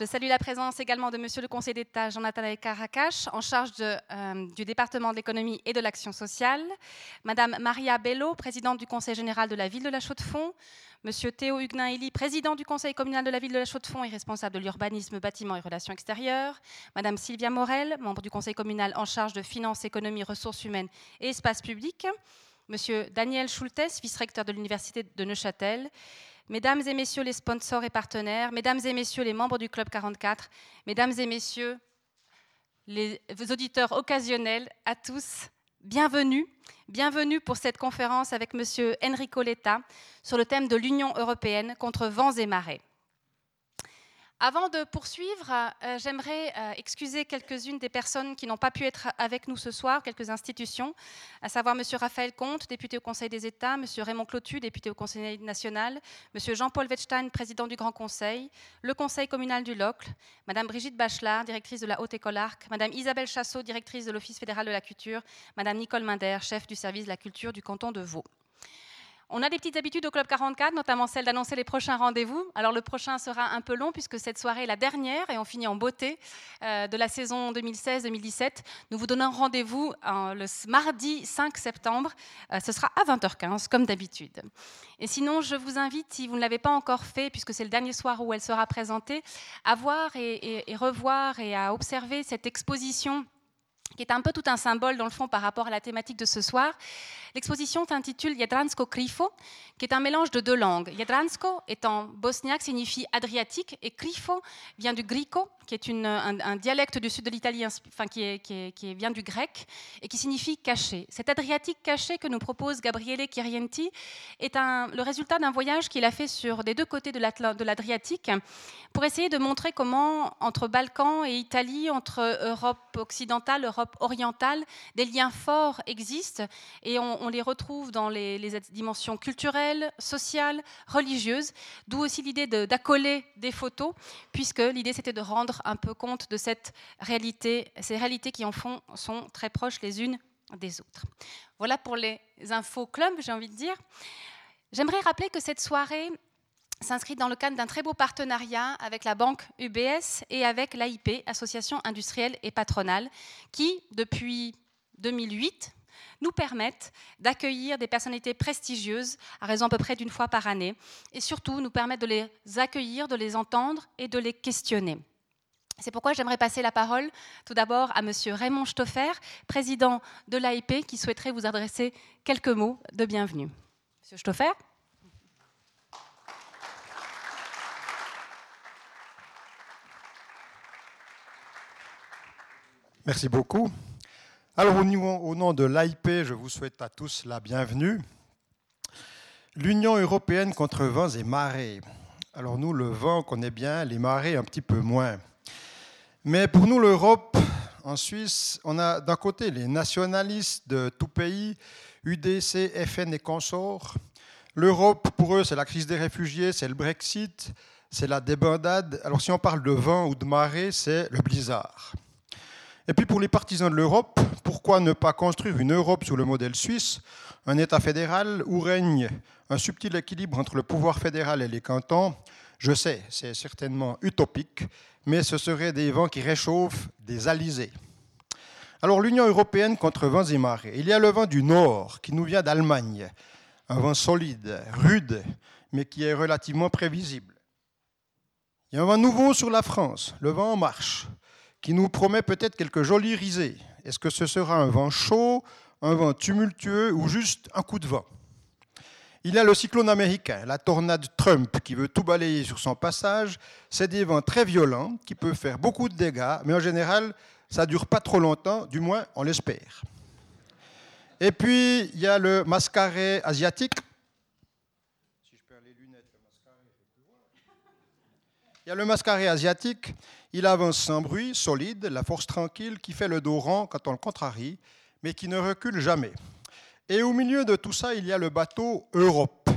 Je salue la présence également de Monsieur le Conseil d'État Jean-Nathan Caracas, en charge euh, du département de l'économie et de l'action sociale, Madame Maria Bello, présidente du Conseil général de la ville de La Chaux-de-Fonds, Monsieur Théo Huguenin-Élie, président du Conseil communal de la ville de La Chaux-de-Fonds et responsable de l'urbanisme, bâtiment et relations extérieures, Madame Sylvia Morel, membre du Conseil communal en charge de finances, économie, ressources humaines et espaces publics, Monsieur Daniel Schultes, vice-recteur de l'Université de Neuchâtel, Mesdames et messieurs les sponsors et partenaires, mesdames et messieurs les membres du Club 44, mesdames et messieurs les auditeurs occasionnels, à tous, bienvenue. Bienvenue pour cette conférence avec Monsieur Enrico Letta sur le thème de l'Union européenne contre vents et marées. Avant de poursuivre, euh, j'aimerais euh, excuser quelques-unes des personnes qui n'ont pas pu être avec nous ce soir, quelques institutions, à savoir M. Raphaël Comte, député au Conseil des États, M. Raymond Clotu, député au Conseil national, M. Jean-Paul Wettstein, président du Grand Conseil, le Conseil communal du Locle, Mme Brigitte Bachelard, directrice de la Haute École Arc, Mme Isabelle Chassot, directrice de l'Office fédéral de la culture, Mme Nicole Minder, chef du service de la culture du canton de Vaud. On a des petites habitudes au Club 44, notamment celle d'annoncer les prochains rendez-vous. Alors le prochain sera un peu long puisque cette soirée est la dernière et on finit en beauté euh, de la saison 2016-2017. Nous vous donnons rendez-vous euh, le mardi 5 septembre. Euh, ce sera à 20h15 comme d'habitude. Et sinon, je vous invite, si vous ne l'avez pas encore fait, puisque c'est le dernier soir où elle sera présentée, à voir et revoir et à observer cette exposition qui est un peu tout un symbole dans le fond par rapport à la thématique de ce soir. L'exposition s'intitule Jadransko Krifo, qui est un mélange de deux langues. Jadransko étant bosniaque signifie adriatique et Krifo vient du grico, qui est un, dialecte du sud de l'Italie, enfin, qui, vient du grec et qui signifie caché. Cet adriatique caché que nous propose Gabriele Chirienti est le résultat d'un voyage qu'il a fait sur des deux côtés de l'Adriatique pour essayer de montrer comment entre Balkans et Italie, entre Europe occidentale, Europe orientale, des liens forts existent et on, les retrouve dans les, dimensions culturelles, sociales, religieuses, d'où aussi l'idée d'accoler des photos, puisque l'idée c'était de rendre un peu compte de cette réalité, ces réalités qui en fond sont très proches les unes des autres. Voilà pour les infos club, j'ai envie de dire. J'aimerais rappeler que cette soirée s'inscrit dans le cadre d'un très beau partenariat avec la banque UBS et avec l'AIP, Association industrielle et patronale, qui, depuis 2008, nous permettent d'accueillir des personnalités prestigieuses à raison à peu près d'une fois par année et surtout nous permettent de les accueillir, de les entendre et de les questionner. C'est pourquoi j'aimerais passer la parole tout d'abord à M. Raymond Stoffer, président de l'AIP, qui souhaiterait vous adresser quelques mots de bienvenue. Monsieur Stoffer Merci beaucoup. Alors au nom de l'AIP, je vous souhaite à tous la bienvenue. L'Union européenne contre vents et marées. Alors nous, le vent, on connaît bien, les marées, un petit peu moins. Mais pour nous, l'Europe, en Suisse, on a d'un côté les nationalistes de tout pays, UDC, FN et consorts. L'Europe, pour eux, c'est la crise des réfugiés, c'est le Brexit, c'est la débandade. Alors si on parle de vent ou de marée, c'est le blizzard. Et puis pour les partisans de l'Europe, pourquoi ne pas construire une Europe sous le modèle suisse, un État fédéral où règne un subtil équilibre entre le pouvoir fédéral et les cantons? Je sais, c'est certainement utopique, mais ce seraient des vents qui réchauffent des alizés. Alors l'Union européenne contre vents et marées. Il y a le vent du nord qui nous vient d'Allemagne, un vent solide, rude, mais qui est relativement prévisible. Il y a un vent nouveau sur la France, le vent en marche, qui nous promet peut-être quelques jolies risées. Est-ce que ce sera un vent chaud, un vent tumultueux ou juste un coup de vent? Il y a le cyclone américain, la tornade Trump qui veut tout balayer sur son passage. C'est des vents très violents qui peuvent faire beaucoup de dégâts, mais en général, ça dure pas trop longtemps, du moins on l'espère. Et puis, il y a le mascaré asiatique. Il y a le mascaré asiatique il avance sans bruit, solide, la force tranquille qui fait le dos rond quand on le contrarie, mais qui ne recule jamais. Et au milieu de tout ça, il y a le bateau Europe.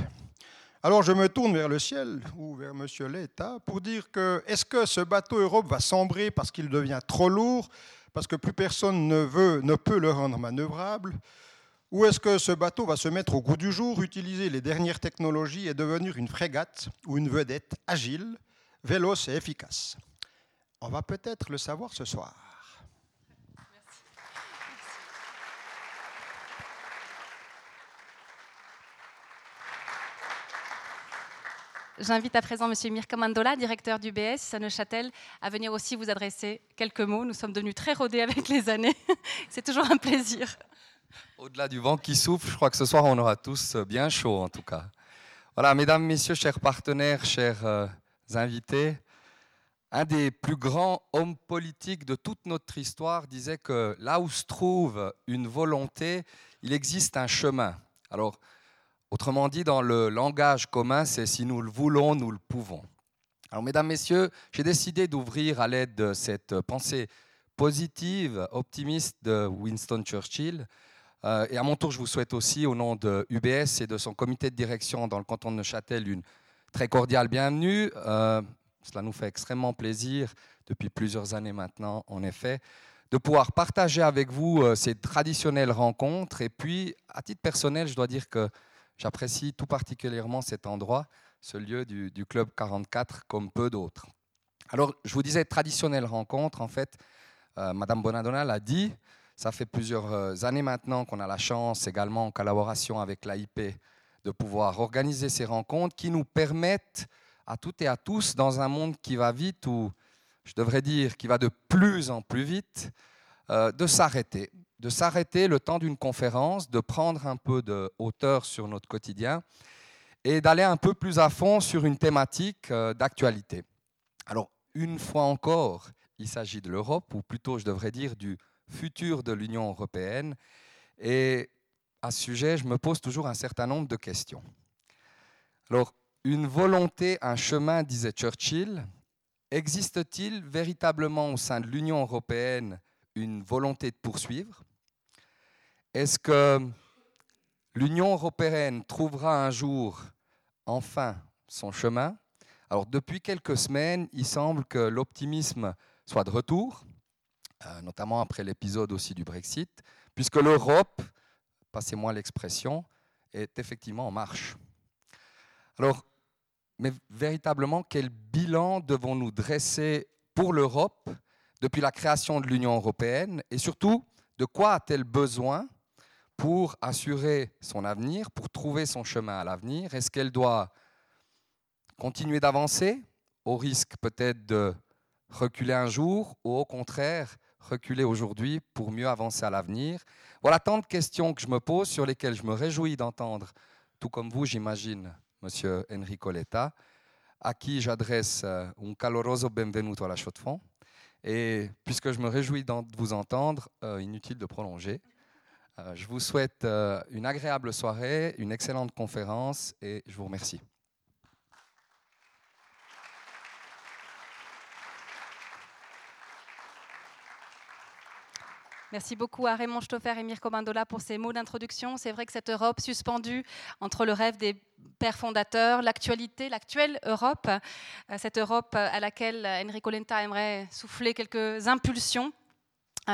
Alors je me tourne vers le ciel ou vers Monsieur l'État pour dire que est-ce que ce bateau Europe va sombrer parce qu'il devient trop lourd, parce que plus personne ne veut, ne peut le rendre manœuvrable, ou est-ce que ce bateau va se mettre au goût du jour, utiliser les dernières technologies et devenir une frégate ou une vedette agile, véloce et efficace? On va peut-être le savoir ce soir. J'invite à présent M. Mirko Mandola, directeur du BS à Neuchâtel, à venir aussi vous adresser quelques mots. Nous sommes devenus très rodés avec les années. C'est toujours un plaisir. Au-delà du vent qui souffle, je crois que ce soir, on aura tous bien chaud en tout cas. Voilà, mesdames, messieurs, chers partenaires, chers euh, invités, un des plus grands hommes politiques de toute notre histoire disait que là où se trouve une volonté, il existe un chemin. Alors, Autrement dit, dans le langage commun, c'est si nous le voulons, nous le pouvons. Alors, mesdames, messieurs, j'ai décidé d'ouvrir à l'aide de cette pensée positive, optimiste de Winston Churchill. Euh, et à mon tour, je vous souhaite aussi, au nom de UBS et de son comité de direction dans le canton de Neuchâtel, une très cordiale bienvenue. Euh, cela nous fait extrêmement plaisir, depuis plusieurs années maintenant, en effet, de pouvoir partager avec vous euh, ces traditionnelles rencontres. Et puis, à titre personnel, je dois dire que J'apprécie tout particulièrement cet endroit, ce lieu du, Club 44, comme peu d'autres. Alors, je vous disais, traditionnelle rencontre, en fait, euh, Madame Bonadonna l'a dit, ça fait plusieurs euh, années maintenant qu'on a la chance, également en collaboration avec l'AIP, de pouvoir organiser ces rencontres qui nous permettent à toutes et à tous, dans un monde qui va vite, ou je devrais dire qui va de plus en plus vite, euh, de s'arrêter, de s'arrêter le temps d'une conférence, de prendre un peu de hauteur sur notre quotidien et d'aller un peu plus à fond sur une thématique euh, d'actualité. Alors, une fois encore, il s'agit de l'Europe, ou plutôt je devrais dire du futur de l'Union européenne. Et à ce sujet, je me pose toujours un certain nombre de questions. Alors, une volonté, un chemin, disait Churchill, existe-t-il véritablement au sein de l'Union européenne une volonté de poursuivre? Est-ce que l'Union européenne trouvera un jour enfin son chemin? Alors depuis quelques semaines, il semble que l'optimisme soit de retour, euh, notamment après l'épisode aussi du Brexit, puisque l'Europe, passez-moi l'expression, est effectivement en marche. Alors, mais véritablement, quel bilan devons-nous dresser pour l'Europe depuis la création de l'Union européenne et surtout, de quoi a-t-elle besoin pour assurer son avenir, pour trouver son chemin à l'avenir? Est-ce qu'elle doit continuer d'avancer au risque peut-être de reculer un jour ou au contraire reculer aujourd'hui pour mieux avancer à l'avenir? Voilà tant de questions que je me pose sur lesquelles je me réjouis d'entendre, tout comme vous j'imagine, Monsieur Enrico Letta, à qui j'adresse euh, un caloroso benvenuto à la Chaux-de-Fonds. Et puisque je me réjouis de vous entendre, euh, inutile de prolonger. Euh, je vous souhaite une agréable soirée, une excellente conférence et je vous remercie. Merci beaucoup à Raymond Stoffer et Mirko Mandola pour ces mots d'introduction. C'est vrai que cette Europe suspendue entre le rêve des pères fondateurs, l'actualité, l'actuelle Europe, euh, cette Europe à laquelle Enrico Lenta aimerait souffler quelques impulsions,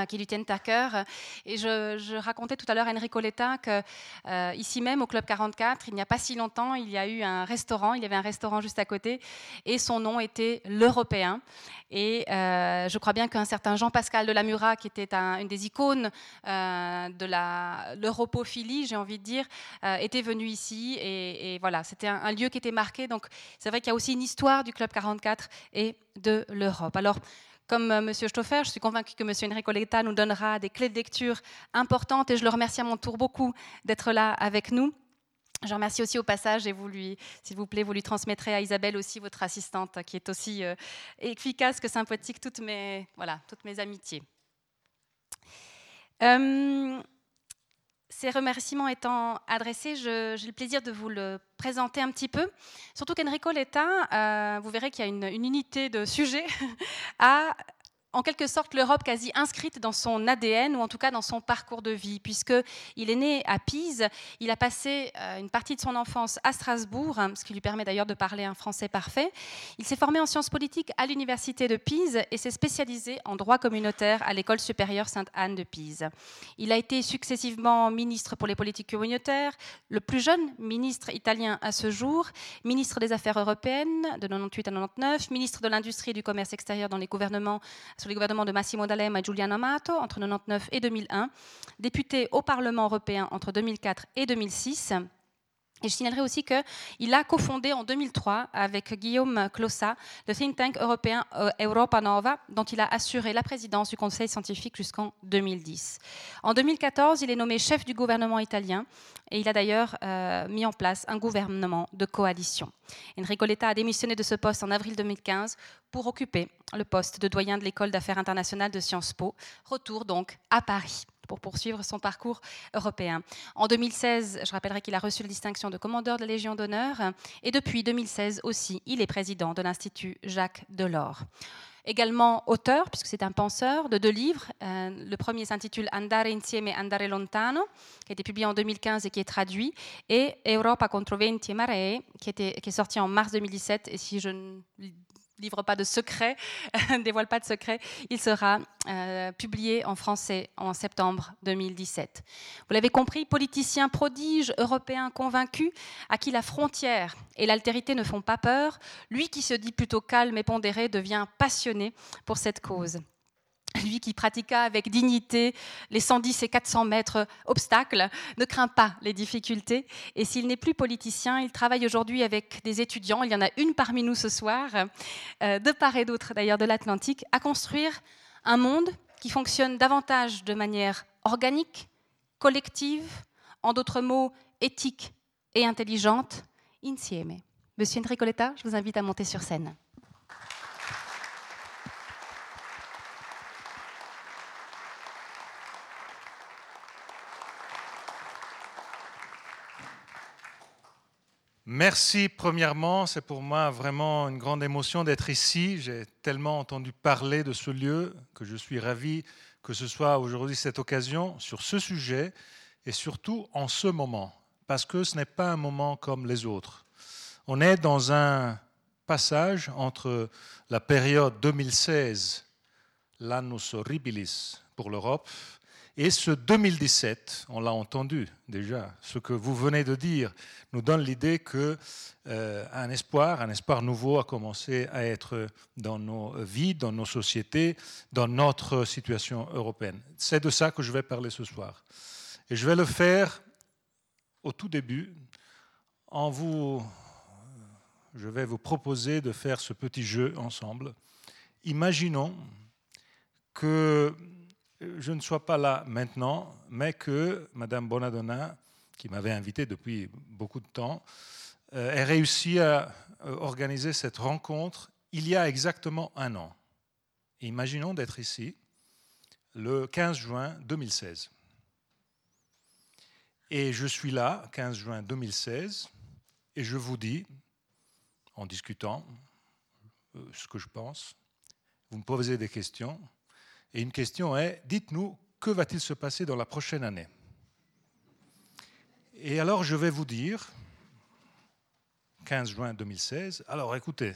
qui lui tiennent à cœur. Et je, racontais tout à l'heure à Enrico Letta que euh, ici même au Club 44, il n'y a pas si longtemps, il y a eu un restaurant, il y avait un restaurant juste à côté, et son nom était l'Européen. Et euh, je crois bien qu'un certain Jean-Pascal de Lamura, qui était une des icônes de l'europophilie, j'ai envie de dire, était venu ici. Et, voilà, c'était un, un, lieu qui était marqué. Donc c'est vrai qu'il y a aussi une histoire du Club 44 et de l'Europe. Alors, comme euh, M. Stoffer, je suis convaincue que M. Enrico Letta nous donnera des clés de lecture importantes et je le remercie à mon tour beaucoup d'être là avec nous. Je remercie aussi au passage et vous lui, s'il vous plaît, vous lui transmettrez à Isabelle aussi votre assistante qui est aussi euh, efficace que sympathique, toutes mes, voilà, toutes mes amitiés. Euh, ces remerciements étant adressés, j'ai le plaisir de vous le présenter un petit peu. Surtout qu'Enrico Letta, euh, vous verrez qu'il y a une, unité de sujet, a en quelque sorte l'Europe quasi inscrite dans son ADN ou en tout cas dans son parcours de vie, puisqu'il est né à Pise, il a passé euh, une partie de son enfance à Strasbourg, hein, ce qui lui permet d'ailleurs de parler un français parfait. Il s'est formé en sciences politiques à l'université de Pise et s'est spécialisé en droit communautaire à l'école supérieure Sainte-Anne de Pise. Il a été successivement ministre pour les politiques communautaires, le plus jeune ministre italien à ce jour, ministre des Affaires européennes de 98 à 99, ministre de l'Industrie et du Commerce extérieur dans les gouvernements sous les gouvernements de Massimo D'Alema et Giuliano Amato entre 1999 et 2001, député au Parlement européen entre 2004 et 2006. Je signalerai aussi qu'il a cofondé en 2003 avec Guillaume Clossa le think tank européen euh, Europa Nova, dont il a assuré la présidence du Conseil scientifique jusqu'en 2010. En 2014, il est nommé chef du gouvernement italien et il a d'ailleurs euh, mis en place un gouvernement de coalition. Enrico Letta a démissionné de ce poste en avril 2015 pour occuper le poste de doyen de l'école d'affaires internationales de Sciences Po. Retour donc à Paris pour poursuivre son parcours européen. En 2016, je rappellerai qu'il a reçu la distinction de commandeur de la Légion d'honneur et depuis 2016 aussi, il est président de l'Institut Jacques Delors également auteur, puisque c'est un penseur, de deux livres. Euh, le premier s'intitule Andare insieme, andare lontano, qui a été publié en 2015 et qui est traduit, et Europa contro venti e maree, qui, est sorti en mars 2017. Et si je livre pas de secret, ne dévoile pas de secret, il sera euh, publié en français en septembre 2017. Vous l'avez compris, politicien prodige, européen convaincu, à qui la frontière et l'altérité ne font pas peur, lui qui se dit plutôt calme et pondéré devient passionné pour cette cause lui qui pratiqua avec dignité les 110 et 400 mètres obstacles, ne craint pas les difficultés. Et s'il n'est plus politicien, il travaille aujourd'hui avec des étudiants, il y en a une parmi nous ce soir, euh, de part et d'autre d'ailleurs de l'Atlantique, à construire un monde qui fonctionne davantage de manière organique, collective, en d'autres mots, éthique et intelligente, insieme. Monsieur Enricoletta, je vous invite à monter sur scène. Merci premièrement, c'est pour moi vraiment une grande émotion d'être ici. J'ai tellement entendu parler de ce lieu que je suis ravi que ce soit aujourd'hui cette occasion sur ce sujet et surtout en ce moment, parce que ce n'est pas un moment comme les autres. On est dans un passage entre la période 2016, l'annus horribilis pour l'Europe, et ce 2017, on l'a entendu déjà, ce que vous venez de dire nous donne l'idée que euh, un espoir, un espoir nouveau a commencé à être dans nos vies, dans nos sociétés, dans notre situation européenne. C'est de ça que je vais parler ce soir. Et je vais le faire au tout début en vous je vais vous proposer de faire ce petit jeu ensemble. Imaginons que je ne sois pas là maintenant, mais que Madame Bonadonna, qui m'avait invité depuis beaucoup de temps, euh, ait réussi à euh, organiser cette rencontre il y a exactement un an. Imaginons d'être ici le 15 juin 2016. Et je suis là, 15 juin 2016, et je vous dis, en discutant, euh, ce que je pense, vous me posez des questions, et une question est, dites-nous, que va-t-il se passer dans la prochaine année? Et alors je vais vous dire, 15 juin 2016, alors écoutez,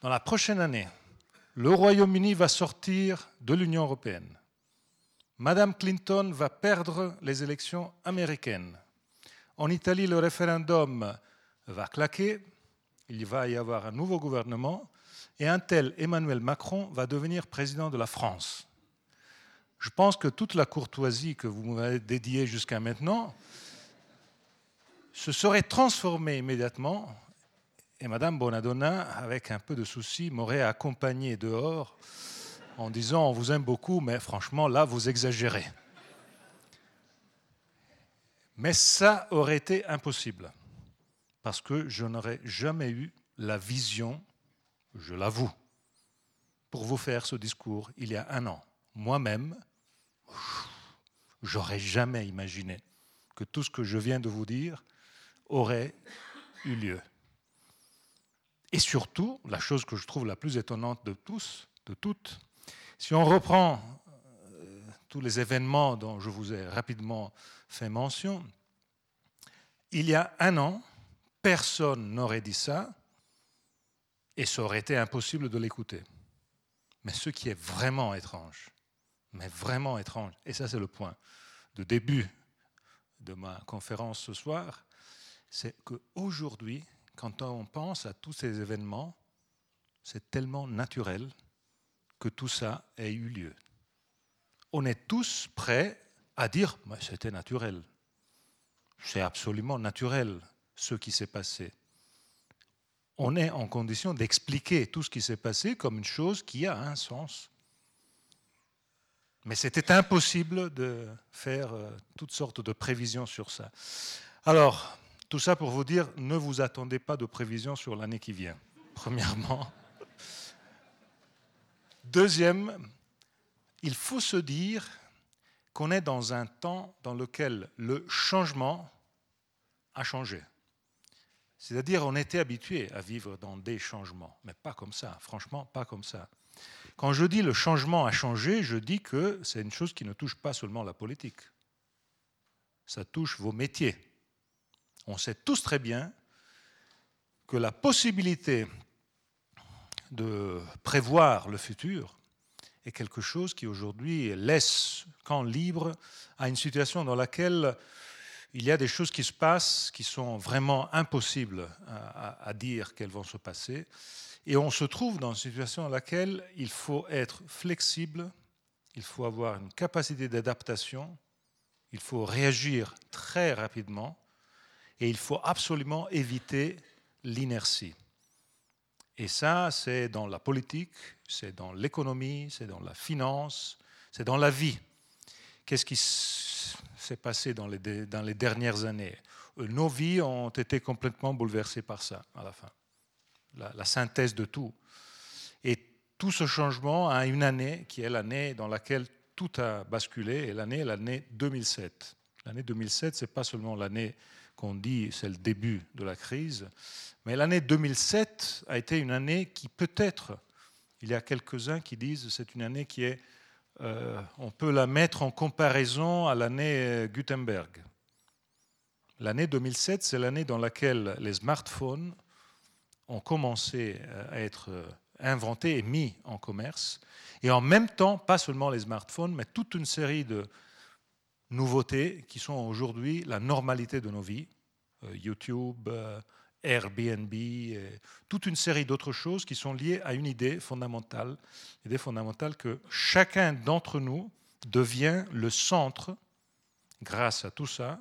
dans la prochaine année, le Royaume-Uni va sortir de l'Union européenne. Madame Clinton va perdre les élections américaines. En Italie, le référendum va claquer. Il va y avoir un nouveau gouvernement et un tel Emmanuel Macron va devenir président de la France. Je pense que toute la courtoisie que vous m'avez dédiée jusqu'à maintenant se serait transformée immédiatement et Madame Bonadonna, avec un peu de souci, m'aurait accompagné dehors en disant on vous aime beaucoup, mais franchement là vous exagérez. Mais ça aurait été impossible parce que je n'aurais jamais eu la vision je l'avoue, pour vous faire ce discours il y a un an. Moi-même, j'aurais jamais imaginé que tout ce que je viens de vous dire aurait eu lieu. Et surtout, la chose que je trouve la plus étonnante de tous, de toutes, Si on reprend euh, tous les événements dont je vous ai rapidement fait mention, il y a un an, personne n'aurait dit ça et ça aurait été impossible de l'écouter. Mais ce qui est vraiment étrange, mais vraiment étrange, et ça c'est le point de début de ma conférence ce soir, c'est qu'aujourd'hui, quand on pense à tous ces événements, c'est tellement naturel que tout ça ait eu lieu. On est tous prêts à dire, c'était naturel. C'est absolument naturel ce qui s'est passé. On est en condition d'expliquer tout ce qui s'est passé comme une chose qui a un sens. Mais c'était impossible de faire euh, toutes sortes de prévisions sur ça. Alors, tout ça pour vous dire, ne vous attendez pas de prévisions sur l'année qui vient, premièrement. Deuxième, il faut se dire qu'on est dans un temps dans lequel le changement a changé. C'est-à-dire on était habitué à vivre dans des changements, mais pas comme ça, franchement, pas comme ça. Quand je dis le changement a changé, je dis que c'est une chose qui ne touche pas seulement la politique. Ça touche vos métiers. On sait tous très bien que la possibilité de prévoir le futur est quelque chose qui aujourd'hui laisse camp libre à une situation dans laquelle il y a des choses qui se passent qui sont vraiment impossibles à, dire qu'elles vont se passer. Et on se trouve dans une situation dans laquelle il faut être flexible, il faut avoir une capacité d'adaptation, il faut réagir très rapidement et il faut absolument éviter l'inertie. Et ça, c'est dans la politique, c'est dans l'économie, c'est dans la finance, c'est dans la vie. Qu'est-ce qui s'est passé dans les, dans les dernières années? Euh, Nos vies ont été complètement bouleversées par ça, à la fin. La, la synthèse de tout. Et tout ce changement a une année qui est l'année dans laquelle tout a basculé, et l'année est l'année 2007. L'année 2007, ce n'est pas seulement l'année qu'on dit c'est le début de la crise, mais l'année 2007 a été une année qui peut-être, il y a quelques-uns qui disent c'est une année qui est, euh, on peut la mettre en comparaison à l'année Gutenberg. L'année 2007, c'est l'année dans laquelle les smartphones ont commencé à être inventés et mis en commerce. Et en même temps, pas seulement les smartphones, mais toute une série de nouveautés qui sont aujourd'hui la normalité de nos vies. Euh, YouTube, euh, Airbnb, et toute une série d'autres choses qui sont liées à une idée fondamentale, l'idée fondamentale que chacun d'entre nous devient le centre, grâce à tout ça,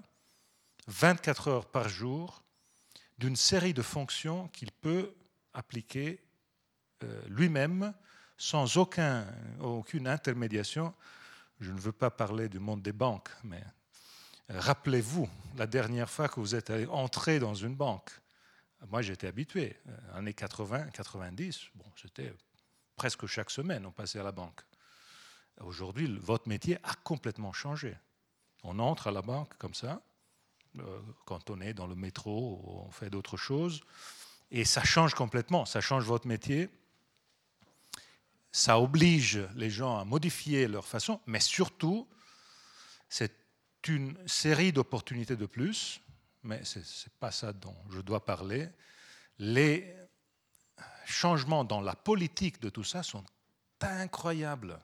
24 heures par jour, d'une série de fonctions qu'il peut appliquer euh, lui-même sans aucun, aucune intermédiation. Je ne veux pas parler du monde des banques, mais rappelez-vous la dernière fois que vous êtes entré dans une banque. Moi, j'étais habitué. Euh, années 80, 90, bon, c'était presque chaque semaine, on passait à la banque. Aujourd'hui, votre métier a complètement changé. On entre à la banque comme ça, euh, quand on est dans le métro, on fait d'autres choses, et ça change complètement. Ça change votre métier. Ça oblige les gens à modifier leur façon, mais surtout, c'est une série d'opportunités de plus mais ce n'est pas ça dont je dois parler. Les changements dans la politique de tout ça sont incroyables.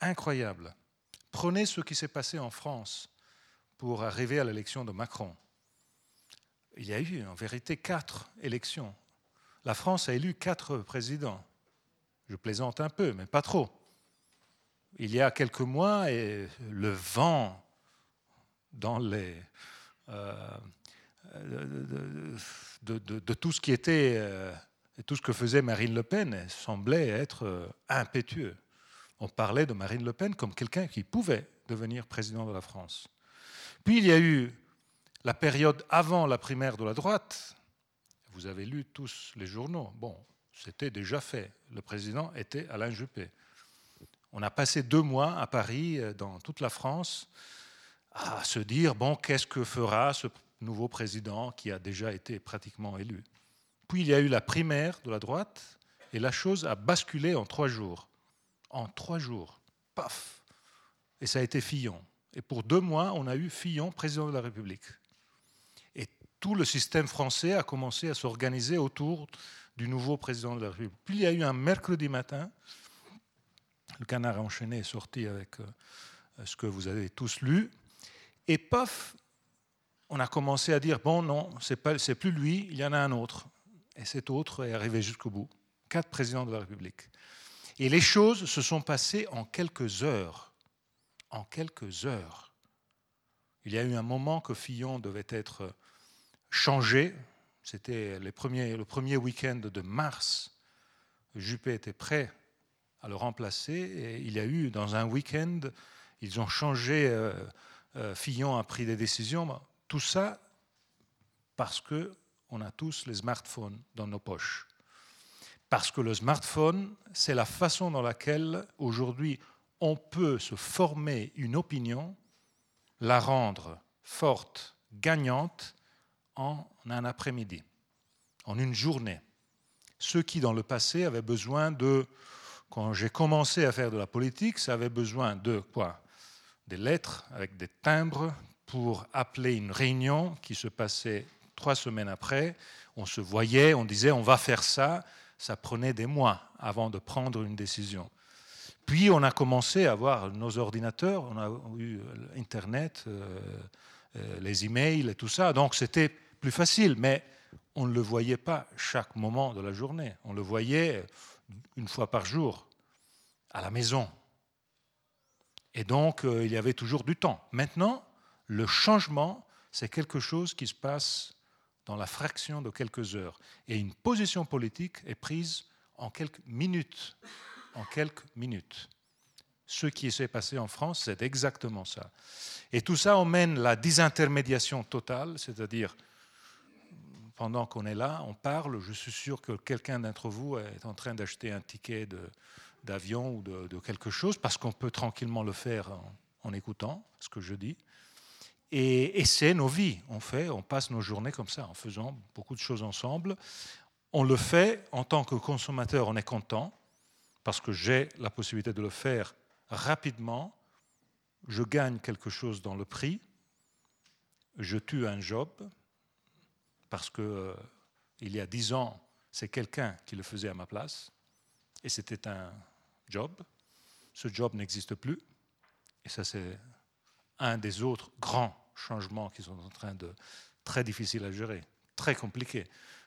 Incroyables. Prenez ce qui s'est passé en France pour arriver à l'élection de Macron. Il y a eu en vérité quatre élections. La France a élu quatre présidents. Je plaisante un peu, mais pas trop. Il y a quelques mois, et le vent dans les, euh, de, de, tout ce qui était, euh, tout ce que faisait Marine Le Pen semblait être euh, impétueux. On parlait de Marine Le Pen comme quelqu'un qui pouvait devenir président de la France. Puis il y a eu la période avant la primaire de la droite. Vous avez lu tous les journaux. Bon, c'était déjà fait. Le président était Alain Juppé. On a passé deux mois à Paris, dans toute la France, à se dire, bon, qu'est-ce que fera ce nouveau président qui a déjà été pratiquement élu? Puis il y a eu la primaire de la droite, et la chose a basculé en trois jours. En trois jours. Paf Et ça a été Fillon. Et pour deux mois, on a eu Fillon, président de la République. Et tout le système français a commencé à s'organiser autour du nouveau président de la République. Puis il y a eu un mercredi matin, le canard enchaîné est sorti avec euh, ce que vous avez tous lu, et paf, on a commencé à dire, bon non, c'est plus lui, il y en a un autre. Et cet autre est arrivé jusqu'au bout. Quatre présidents de la République. Et les choses se sont passées en quelques heures. En quelques heures. Il y a eu un moment que Fillon devait être changé. C'était le premier week-end de mars. Juppé était prêt à le remplacer. Et il y a eu, dans un week-end, ils ont changé. Euh, Fillon a pris des décisions. Tout ça parce que on a tous les smartphones dans nos poches. Parce que le smartphone, c'est la façon dans laquelle aujourd'hui on peut se former une opinion, la rendre forte, gagnante en un après-midi, en une journée. Ceux qui, dans le passé, avaient besoin de, quand j'ai commencé à faire de la politique, ça avait besoin de quoi? Des lettres avec des timbres pour appeler une réunion qui se passait trois semaines après, on se voyait, on disait on va faire ça. Ça prenait des mois avant de prendre une décision. Puis on a commencé à avoir nos ordinateurs, on a eu Internet, euh, euh, les emails et tout ça. Donc c'était plus facile, mais on ne le voyait pas chaque moment de la journée. On le voyait une fois par jour à la maison. Et donc euh, il y avait toujours du temps. Maintenant, le changement, c'est quelque chose qui se passe dans la fraction de quelques heures. Et une position politique est prise en quelques minutes. En quelques minutes. Ce qui s'est passé en France, c'est exactement ça. Et tout ça emmène la désintermédiation totale, c'est-à-dire, pendant qu'on est là, on parle, je suis sûr que quelqu'un d'entre vous est en train d'acheter un ticket d'avion ou de, quelque chose, parce qu'on peut tranquillement le faire en écoutant ce que je dis. Et, c'est nos vies. On fait, on passe nos journées comme ça, en faisant beaucoup de choses ensemble. On le fait en tant que consommateur, on est content parce que j'ai la possibilité de le faire rapidement. Je gagne quelque chose dans le prix. Je tue un job parce que euh, il y a dix ans, c'est quelqu'un qui le faisait à ma place et c'était un job. Ce job n'existe plus et ça c'est un des autres grands changements qui sont en train de très difficiles à gérer, très compliqués.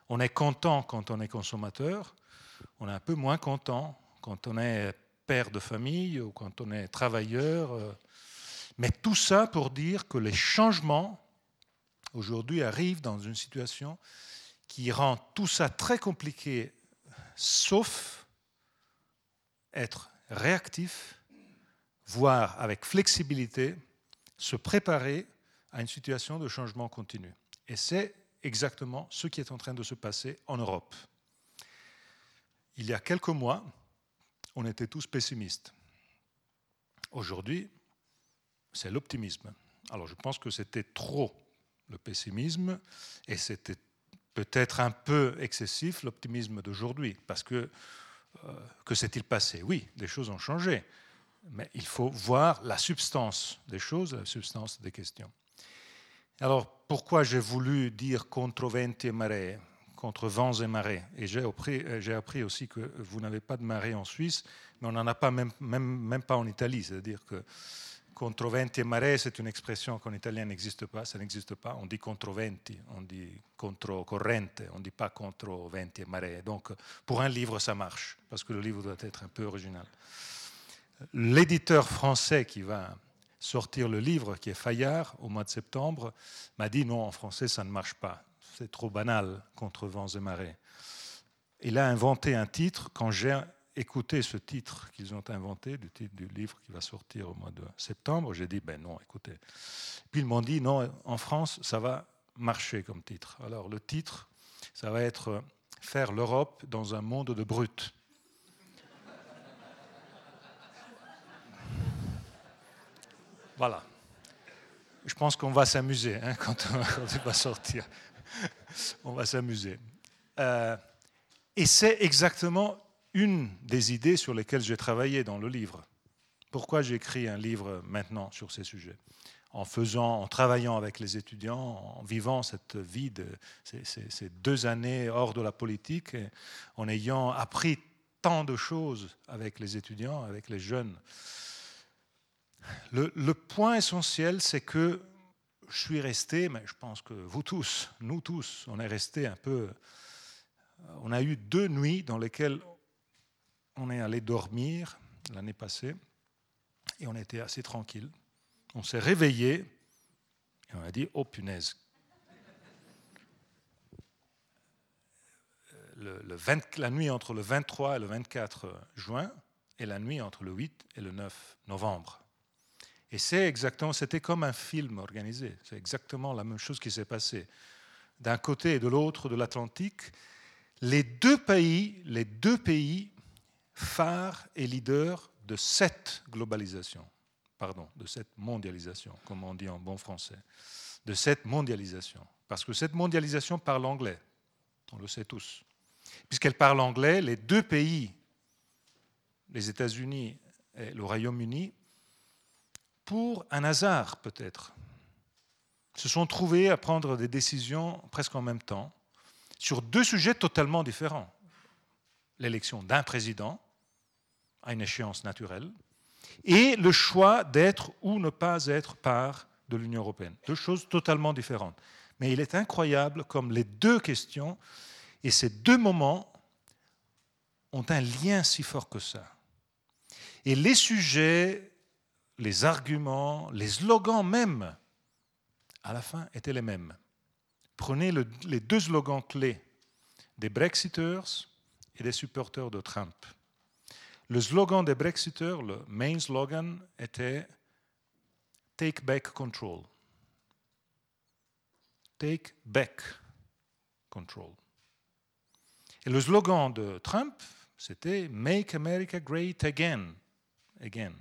On est content quand on est consommateur, on est un peu moins content quand on est père de famille ou quand on est travailleur. Mais tout ça pour dire que les changements aujourd'hui arrivent dans une situation qui rend tout ça très compliqué, sauf être réactif, voire avec flexibilité, se préparer à une situation de changement continu. Et c'est exactement ce qui est en train de se passer en Europe. Il y a quelques mois, on était tous pessimistes. Aujourd'hui, c'est l'optimisme. Alors je pense que c'était trop le pessimisme et c'était peut-être un peu excessif l'optimisme d'aujourd'hui parce que que s'est-il passé? Oui, des choses ont changé, mais il faut voir la substance des choses, la substance des questions. Alors, pourquoi j'ai voulu dire contre venti et marée, contre vents et marées? Et j'ai appris, euh, appris, aussi que vous n'avez pas de marée en Suisse, mais on n'en a pas même, même, même pas en Italie. C'est-à-dire que contre venti et marée, c'est une expression qu'en italien n'existe pas, ça n'existe pas. On dit contre venti, on dit contre corrente, on ne dit pas contre venti et marée. Donc, pour un livre, ça marche, parce que le livre doit être un peu original. L'éditeur français qui va sortir le livre, qui est Fayard, au mois de septembre, m'a dit non, en français, ça ne marche pas. C'est trop banal, contre vents et marées. Il a inventé un titre. Quand j'ai écouté ce titre qu'ils ont inventé, du titre du livre qui va sortir au mois de septembre, j'ai dit, ben non, écoutez. Puis ils m'ont dit, non, en France, ça va marcher comme titre. Alors le titre, ça va être Faire l'Europe dans un monde de brutes. Voilà. Je pense qu'on va s'amuser hein, quand, on, va sortir. on va s'amuser. Euh, et c'est exactement une des idées sur lesquelles j'ai travaillé dans le livre. Pourquoi j'ai écrit un livre maintenant sur ces sujets? En faisant, en travaillant avec les étudiants, en vivant cette vie de ces, deux années hors de la politique, en ayant appris tant de choses avec les étudiants, avec les jeunes. Le, le point essentiel, c'est que je suis resté, mais je pense que vous tous, nous tous, on est resté un peu. On a eu deux nuits dans lesquelles on est allé dormir l'année passée et on était assez tranquille. On s'est réveillé et on a dit Oh punaise la nuit entre le 23 et le 24 juin et la nuit entre le 8 et le 9 novembre. Et c'est exactement, c'était comme un film organisé. C'est exactement la même chose qui s'est passée. D'un côté et de l'autre de l'Atlantique, les deux pays, les deux pays phares et leaders de cette globalisation, pardon, de cette mondialisation, comme on dit en bon français, de cette mondialisation. Parce que cette mondialisation parle anglais, on le sait tous. Puisqu'elle parle anglais, les deux pays, les États-Unis et le Royaume-Uni, pour un hasard peut-être, se sont trouvés à prendre des décisions presque en même temps sur deux sujets totalement différents. L'élection d'un président à une échéance naturelle et le choix d'être ou ne pas être part de l'Union européenne. Deux choses totalement différentes. Mais il est incroyable comme les deux questions et ces deux moments ont un lien si fort que ça. Et les sujets, les arguments, les slogans même, à la fin, étaient les mêmes. Prenez les deux slogans clés des Brexiteurs et des supporters de Trump. Le slogan des Brexiteurs, le main slogan, était Take back control. Take back control. Et le slogan de Trump, c'était Make America Great Again. Again.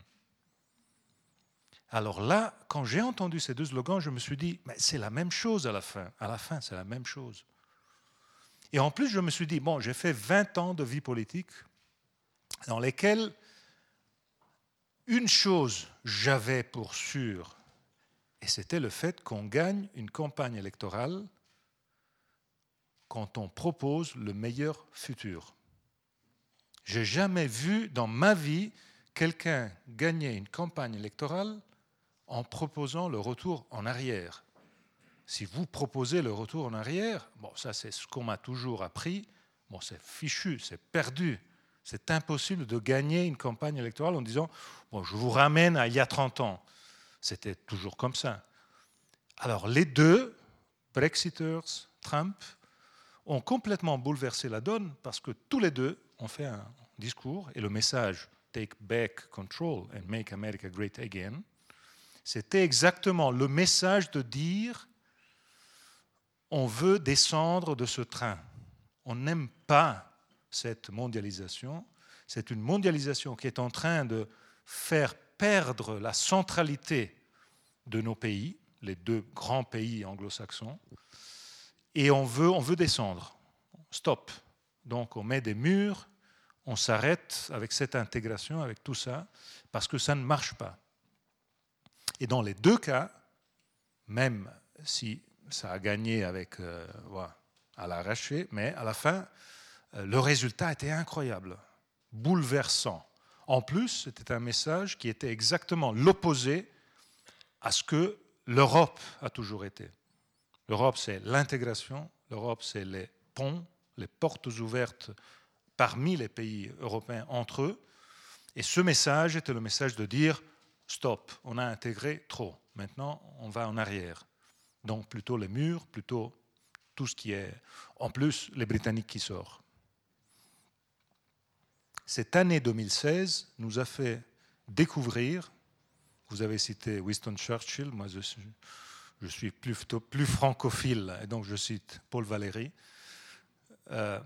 Alors là, quand j'ai entendu ces deux slogans, je me suis dit, mais c'est la même chose à la fin. À la fin, c'est la même chose. Et en plus, je me suis dit, bon, j'ai fait 20 ans de vie politique dans lesquels une chose j'avais pour sûr, et c'était le fait qu'on gagne une campagne électorale quand on propose le meilleur futur. J'ai jamais vu dans ma vie quelqu'un gagner une campagne électorale en proposant le retour en arrière. Si vous proposez le retour en arrière, bon, ça c'est ce qu'on m'a toujours appris, bon, c'est fichu, c'est perdu. C'est impossible de gagner une campagne électorale en disant bon, je vous ramène à il y a 30 ans. C'était toujours comme ça. Alors les deux, Brexiters, Trump, ont complètement bouleversé la donne parce que tous les deux ont fait un discours et le message Take back control and make America great again, c'était exactement le message de dire on veut descendre de ce train. On n'aime pas cette mondialisation. C'est une mondialisation qui est en train de faire perdre la centralité de nos pays, les deux grands pays anglo-saxons, et on veut, on veut descendre. Stop. Donc on met des murs, on s'arrête avec cette intégration, avec tout ça, parce que ça ne marche pas. Et dans les deux cas, même si ça a gagné avec euh, à l'arraché, mais à la fin, le résultat était incroyable, bouleversant. En plus, c'était un message qui était exactement l'opposé à ce que l'Europe a toujours été. L'Europe, c'est l'intégration, l'Europe, c'est les ponts, les portes ouvertes parmi les pays européens entre eux. Et ce message était le message de dire, stop, on a intégré trop, maintenant on va en arrière. Donc plutôt les murs, plutôt tout ce qui est... En plus, les Britanniques qui sortent cette année 2016 nous a fait découvrir, vous avez cité Winston Churchill, moi je suis, plutôt plus francophile, et donc je cite Paul Valéry. Euh,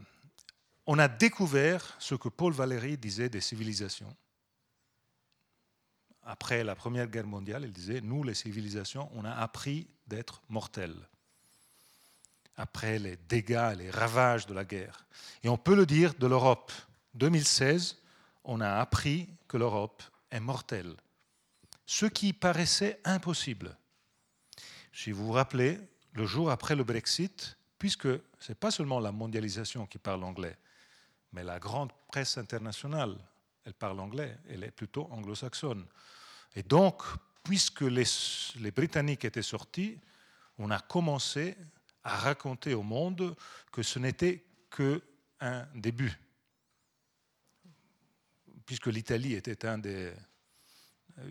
on a découvert ce que Paul Valéry disait des civilisations. Après la Première Guerre mondiale, il disait, nous, les civilisations, on a appris d'être mortels après les dégâts, les ravages de la guerre. Et on peut le dire de l'Europe 2016, on a appris que l'Europe est mortelle. Ce qui paraissait impossible. Si vous vous rappelez, le jour après le Brexit, puisque ce n'est pas seulement la mondialisation qui parle anglais, mais la grande presse internationale, elle parle anglais, elle est plutôt anglo-saxonne. Et donc, puisque les, Britanniques étaient sortis, on a commencé à raconter au monde que ce n'était qu'un début. Puisque l'Italie était un des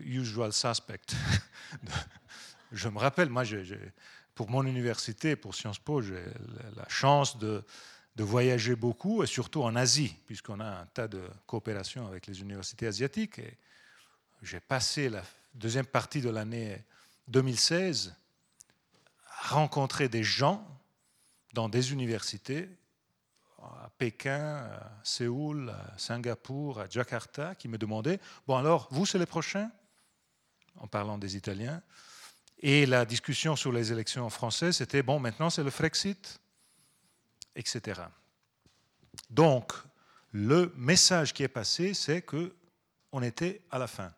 usual suspects. je me rappelle, moi, pour mon université, pour Sciences Po, j'ai la chance de, de voyager beaucoup, et surtout en Asie, puisqu'on a un tas de coopérations avec les universités asiatiques. J'ai passé la deuxième partie de l'année 2016 à rencontrer des gens dans des universités à Pékin, à Séoul, à Singapour, à Jakarta, qui me demandaient Bon, alors, vous, c'est les prochains? En parlant des Italiens. Et la discussion sur les élections françaises, c'était Bon, maintenant, c'est le Frexit etc. Donc, le message qui est passé, c'est que on était à la fin.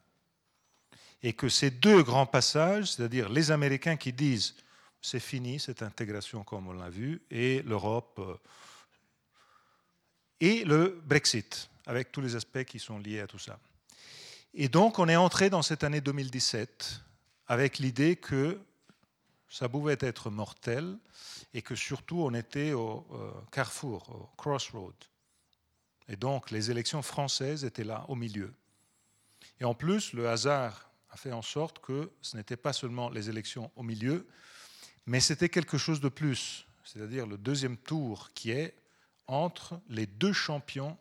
Et que ces deux grands passages, c'est-à-dire les Américains qui disent c'est fini cette intégration comme on l'a vu, et l'Europe, euh, et le Brexit, avec tous les aspects qui sont liés à tout ça. Et donc on est entré dans cette année 2017 avec l'idée que ça pouvait être mortel et que surtout on était au euh, carrefour, au crossroad. Et donc les élections françaises étaient là au milieu. Et en plus, le hasard a fait en sorte que ce n'était pas seulement les élections au milieu, mais c'était quelque chose de plus, c'est-à-dire le deuxième tour qui est entre les deux champions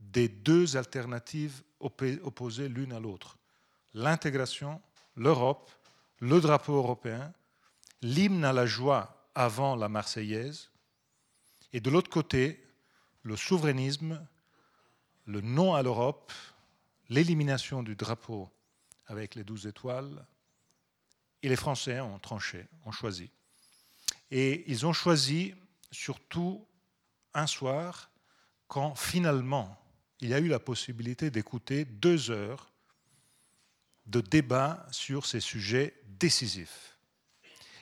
des deux alternatives opposées l'une à l'autre. L'intégration, l'Europe, le drapeau européen, l'hymne à la joie avant la Marseillaise, et de l'autre côté, le souverainisme, le non à l'Europe, l'élimination du drapeau avec les douze étoiles, et les Français ont tranché, ont choisi. Et ils ont choisi surtout un soir, quand finalement il y a eu la possibilité d'écouter deux heures de débat sur ces sujets décisifs.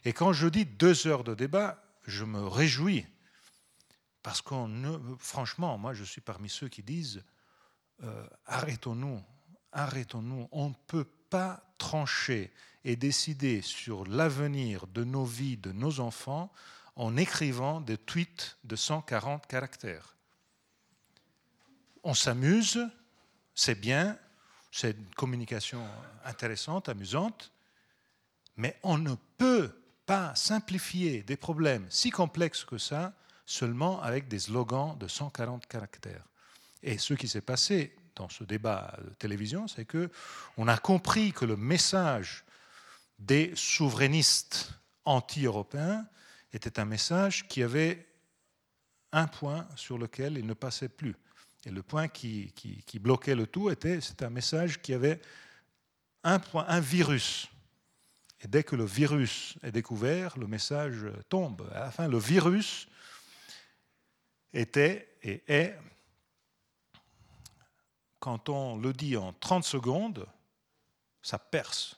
Et quand je dis deux heures de débat, je me réjouis. Parce qu'on franchement, moi je suis parmi ceux qui disent euh, arrêtons-nous, arrêtons-nous. On ne peut pas trancher et décider sur l'avenir de nos vies, de nos enfants, en écrivant des tweets de 140 caractères. On s'amuse, c'est bien, c'est une communication intéressante, amusante, mais on ne peut pas simplifier des problèmes si complexes que ça seulement avec des slogans de 140 caractères. Et ce qui s'est passé dans ce débat de télévision, c'est que on a compris que le message des souverainistes anti-européens était un message qui avait un point sur lequel il ne passait plus. Et le point qui, qui, bloquait le tout était, c'est un message qui avait un point, un virus et dès que le virus est découvert, le message tombe. À la fin, le virus était et est, quand on le dit en 30 secondes, ça perce.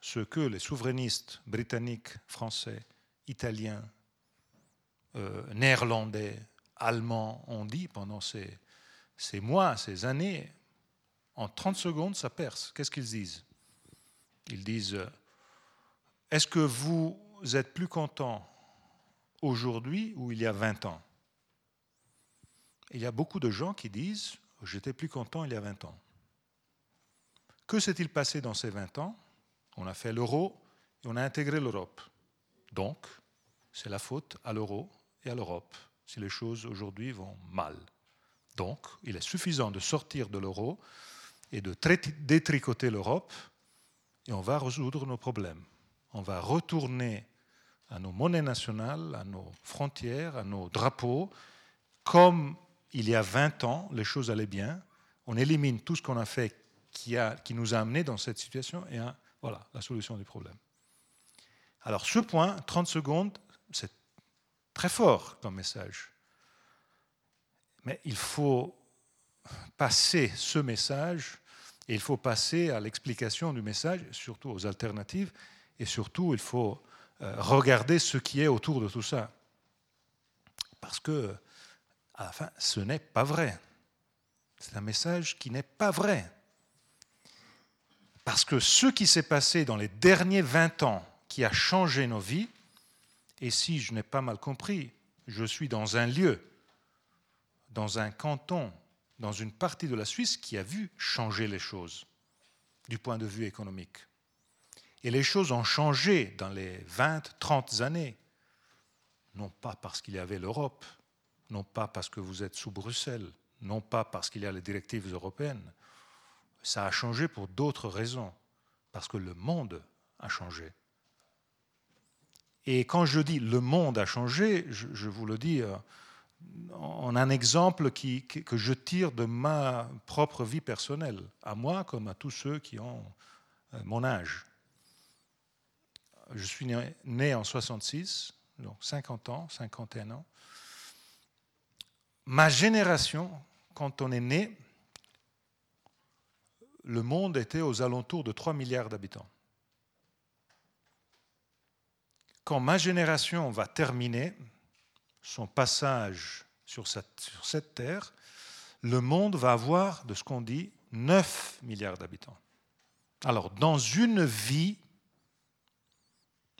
Ce que les souverainistes britanniques, français, italiens, euh, néerlandais, allemands ont dit pendant ces, ces mois, ces années, en 30 secondes, ça perce. Qu'est-ce qu'ils disent? Ils disent, est-ce que vous êtes plus content aujourd'hui ou il y a 20 ans? Il y a beaucoup de gens qui disent, j'étais plus content il y a 20 ans. Que s'est-il passé dans ces 20 ans? On a fait l'euro et on a intégré l'Europe. Donc, c'est la faute à l'euro et à l'Europe si les choses aujourd'hui vont mal. Donc, il est suffisant de sortir de l'euro et de détricoter l'Europe et on va résoudre nos problèmes. On va retourner à nos monnaies nationales, à nos frontières, à nos drapeaux, comme il y a 20 ans, les choses allaient bien. On élimine tout ce qu'on a fait qui, nous a amenés dans cette situation et voilà la solution du problème. Alors ce point, 30 secondes, c'est très fort comme message. Mais il faut passer ce message et il faut passer à l'explication du message, surtout aux alternatives, et surtout il faut euh, regarder ce qui est autour de tout ça. Parce que, à la fin, ce n'est pas vrai. C'est un message qui n'est pas vrai. Parce que ce qui s'est passé dans les derniers 20 ans, qui a changé nos vies, et si je n'ai pas mal compris, je suis dans un lieu, dans un canton, dans une partie de la Suisse qui a vu changer les choses du point de vue économique. Et les choses ont changé dans les 20, 30 années, non pas parce qu'il y avait l'Europe, non pas parce que vous êtes sous Bruxelles, non pas parce qu'il y a les directives européennes. Ça a changé pour d'autres raisons, parce que le monde a changé. Et quand je dis le monde a changé, je, vous le dis euh, en un exemple que je tire de ma propre vie personnelle, à moi comme à tous ceux qui ont euh, mon âge. Je suis né, né en 66, donc 50 ans, 51 ans. Ma génération, quand on est né, le monde était aux alentours de 3 milliards d'habitants. Quand ma génération va terminer son passage sur cette, terre, le monde va avoir, de ce qu'on dit, 9 milliards d'habitants. Alors, dans une vie,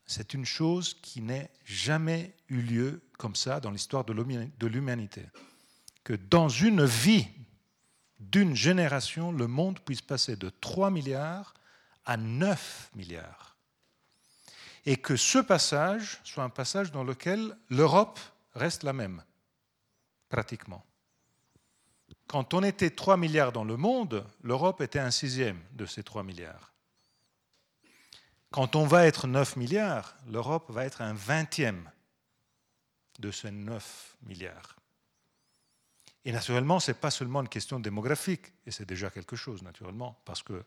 c'est une chose qui n'est jamais eu lieu comme ça dans l'histoire de l'humanité. Que dans une vie d'une génération, le monde puisse passer de 3 milliards à 9 milliards. Et que ce passage soit un passage dans lequel l'Europe reste la même, pratiquement. Quand on était 3 milliards dans le monde, l'Europe était un sixième de ces 3 milliards. Quand on va être 9 milliards, l'Europe va être un vingtième de ces 9 milliards. Et naturellement, ce n'est pas seulement une question démographique, et c'est déjà quelque chose, naturellement, parce que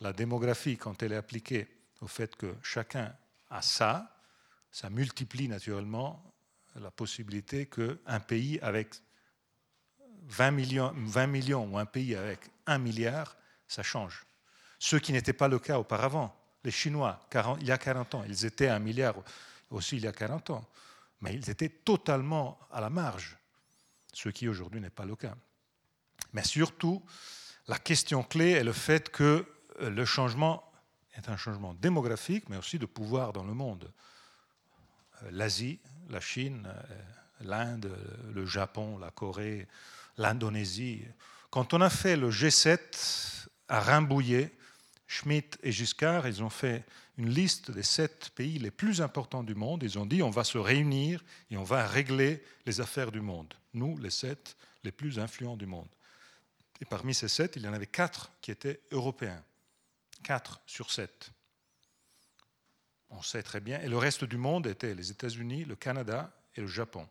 la démographie, quand elle est appliquée au fait que chacun a ça, ça multiplie naturellement la possibilité qu'un pays avec 20 millions, 20 millions ou un pays avec 1 milliard, ça change. Ce qui n'était pas le cas auparavant. Les Chinois, il y a 40 ans, ils étaient un milliard aussi il y a 40 ans, mais ils étaient totalement à la marge, ce qui aujourd'hui n'est pas le cas. Mais surtout, la question clé est le fait que euh, le changement est un changement démographique, mais aussi de pouvoir dans le monde. Euh, L'Asie, la Chine, euh, l'Inde, le Japon, la Corée, l'Indonésie. Quand on a fait le G7 à Rimbouillet, Schmidt et Giscard, ils ont fait une liste des sept pays les plus importants du monde. Ils ont dit on va se réunir et on va régler les affaires du monde. Nous, les sept les plus influents du monde. Et parmi ces sept, il y en avait quatre qui étaient européens. Quatre sur sept. On sait très bien. Et le reste du monde était les États-Unis, le Canada et le Japon.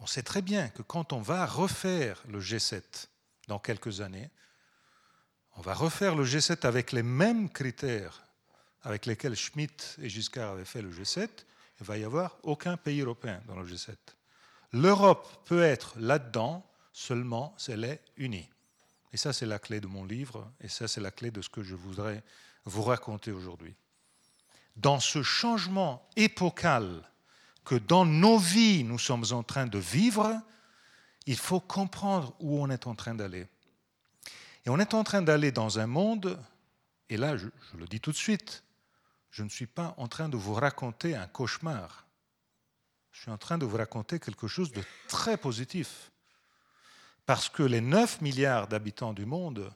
On sait très bien que quand on va refaire le G7 dans quelques années, on va refaire le G7 avec les mêmes critères avec lesquels Schmitt et Giscard avaient fait le G7, il va y avoir aucun pays européen dans le G7. L'Europe peut être là-dedans seulement si elle est unie. Et ça, c'est la clé de mon livre, et ça, c'est la clé de ce que je voudrais vous raconter aujourd'hui. Dans ce changement épocal que dans nos vies nous sommes en train de vivre, il faut comprendre où on est en train d'aller. Et on est en train d'aller dans un monde, et là je, le dis tout de suite, je ne suis pas en train de vous raconter un cauchemar. Je suis en train de vous raconter quelque chose de très positif. Parce que les 9 milliards d'habitants du monde,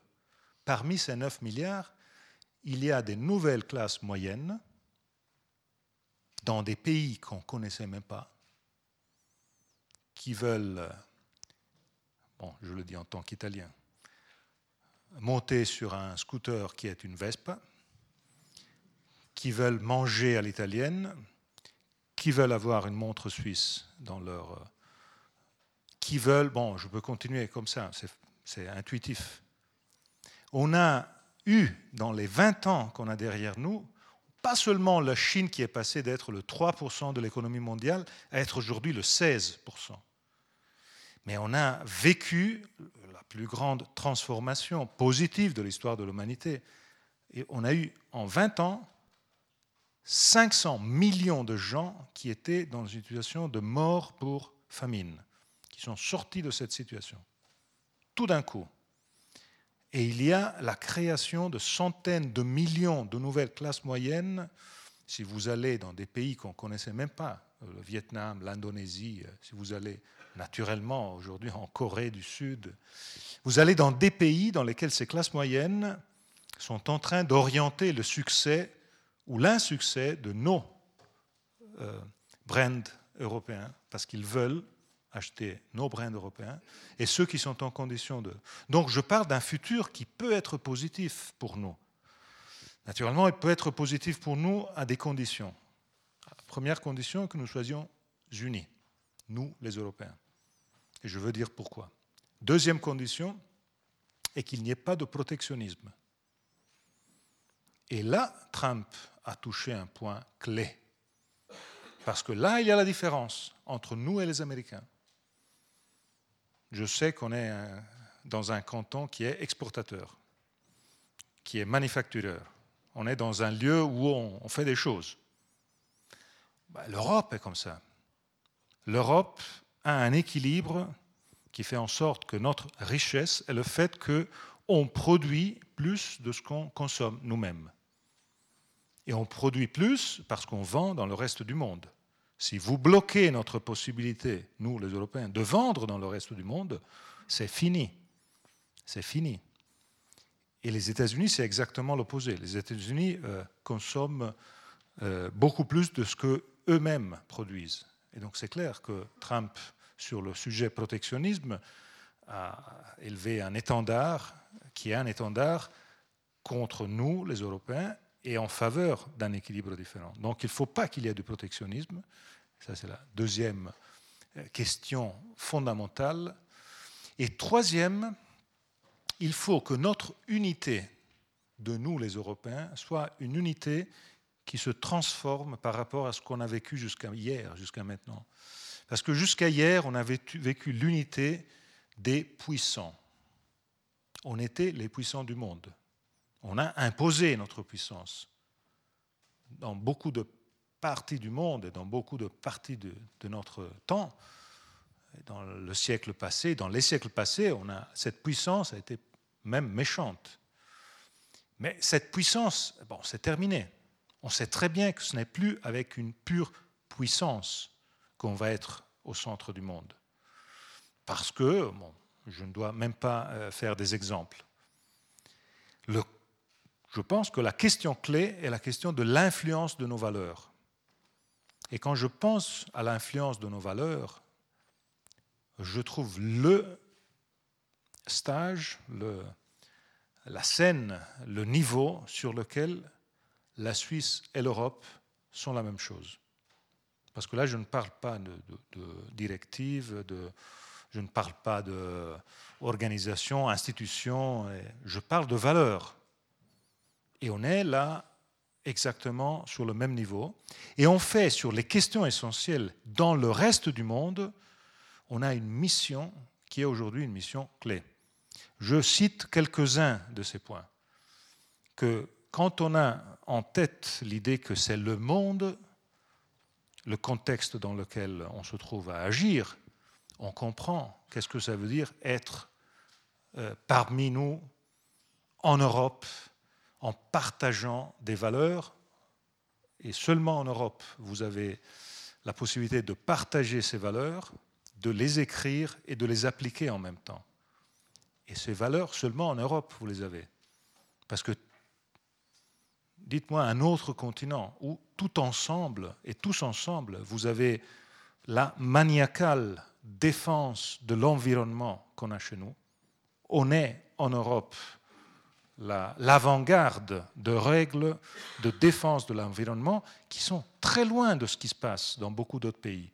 parmi ces 9 milliards, il y a des nouvelles classes moyennes dans des pays qu'on ne connaissait même pas, qui veulent, bon, je le dis en tant qu'Italien, monter sur un scooter qui est une Vespa, qui veulent manger à l'italienne, qui veulent avoir une montre suisse dans leur... Euh, qui veulent... Bon, je peux continuer comme ça, c'est intuitif. On a eu, dans les 20 ans qu'on a derrière nous, pas seulement la Chine qui est passée d'être le 3% de l'économie mondiale à être aujourd'hui le 16%. Mais on a vécu la plus grande transformation positive de l'histoire de l'humanité. Et on a eu en 20 ans 500 millions de gens qui étaient dans une situation de mort pour famine, qui sont sortis de cette situation. Tout d'un coup. Et il y a la création de centaines de millions de nouvelles classes moyennes. Si vous allez dans des pays qu'on ne connaissait même pas, le Vietnam, l'Indonésie, si vous allez naturellement aujourd'hui en Corée du Sud, vous allez dans des pays dans lesquels ces classes moyennes sont en train d'orienter le succès ou l'insuccès de nos euh, brands européens, parce qu'ils veulent acheter nos brands européens, et ceux qui sont en condition de... Donc je parle d'un futur qui peut être positif pour nous. Naturellement, il peut être positif pour nous à des conditions. Première condition que nous soyons unis, nous les Européens. Et je veux dire pourquoi. Deuxième condition est qu'il n'y ait pas de protectionnisme. Et là, Trump a touché un point clé. Parce que là, il y a la différence entre nous et les Américains. Je sais qu'on est dans un canton qui est exportateur, qui est manufactureur. On est dans un lieu où on fait des choses. Bah, L'Europe est comme ça. L'Europe a un équilibre qui fait en sorte que notre richesse est le fait qu'on produit plus de ce qu'on consomme nous-mêmes. Et on produit plus parce qu'on vend dans le reste du monde. Si vous bloquez notre possibilité, nous les Européens, de vendre dans le reste du monde, c'est fini. C'est fini. Et les États-Unis, c'est exactement l'opposé. Les États-Unis euh, consomment euh, beaucoup plus de ce qu'eux-mêmes produisent. Et donc c'est clair que Trump, sur le sujet protectionnisme, a élevé un étendard qui est un étendard contre nous, les Européens, et en faveur d'un équilibre différent. Donc il ne faut pas qu'il y ait du protectionnisme. Ça, c'est la deuxième euh, question fondamentale. Et troisième, il faut que notre unité de nous, les Européens, soit une unité qui se transforme par rapport à ce qu'on a vécu jusqu'à hier, jusqu'à maintenant. Parce que jusqu'à hier, on avait vécu l'unité des puissants. On était les puissants du monde. On a imposé notre puissance. Dans beaucoup de parties du monde et dans beaucoup de parties de, notre temps, dans le siècle passé, dans les siècles passés, on a, cette puissance a été même méchante. Mais cette puissance, bon, c'est terminé. On sait très bien que ce n'est plus avec une pure puissance qu'on va être au centre du monde. Parce que, bon, je ne dois même pas euh, faire des exemples. Le je pense que la question clé est la question de l'influence de nos valeurs. Et quand je pense à l'influence de nos valeurs, je trouve le stage, la scène, le niveau sur lequel la Suisse et l'Europe sont la même chose. Parce que là, je ne parle pas de, de, de directive, je ne parle pas d'organisation, institution, je parle de valeurs. Et on est là exactement sur le même niveau. Et on fait sur les questions essentielles dans le reste du monde, on a une mission qui est aujourd'hui une mission clé. Je cite quelques-uns de ces points. Que quand on a en tête l'idée que c'est le monde, le contexte dans lequel on se trouve à agir, on comprend qu'est-ce que ça veut dire être euh, parmi nous en Europe en partageant des valeurs. Et seulement en Europe, vous avez la possibilité de partager ces valeurs, de les écrire et de les appliquer en même temps. Et ces valeurs, seulement en Europe, vous les avez. Parce que, dites-moi un autre continent où tout ensemble, et tous ensemble, vous avez la maniacale défense de l'environnement qu'on a chez nous. On est en Europe l'avant-garde de règles de défense de l'environnement qui sont très loin de ce qui se passe dans beaucoup d'autres pays.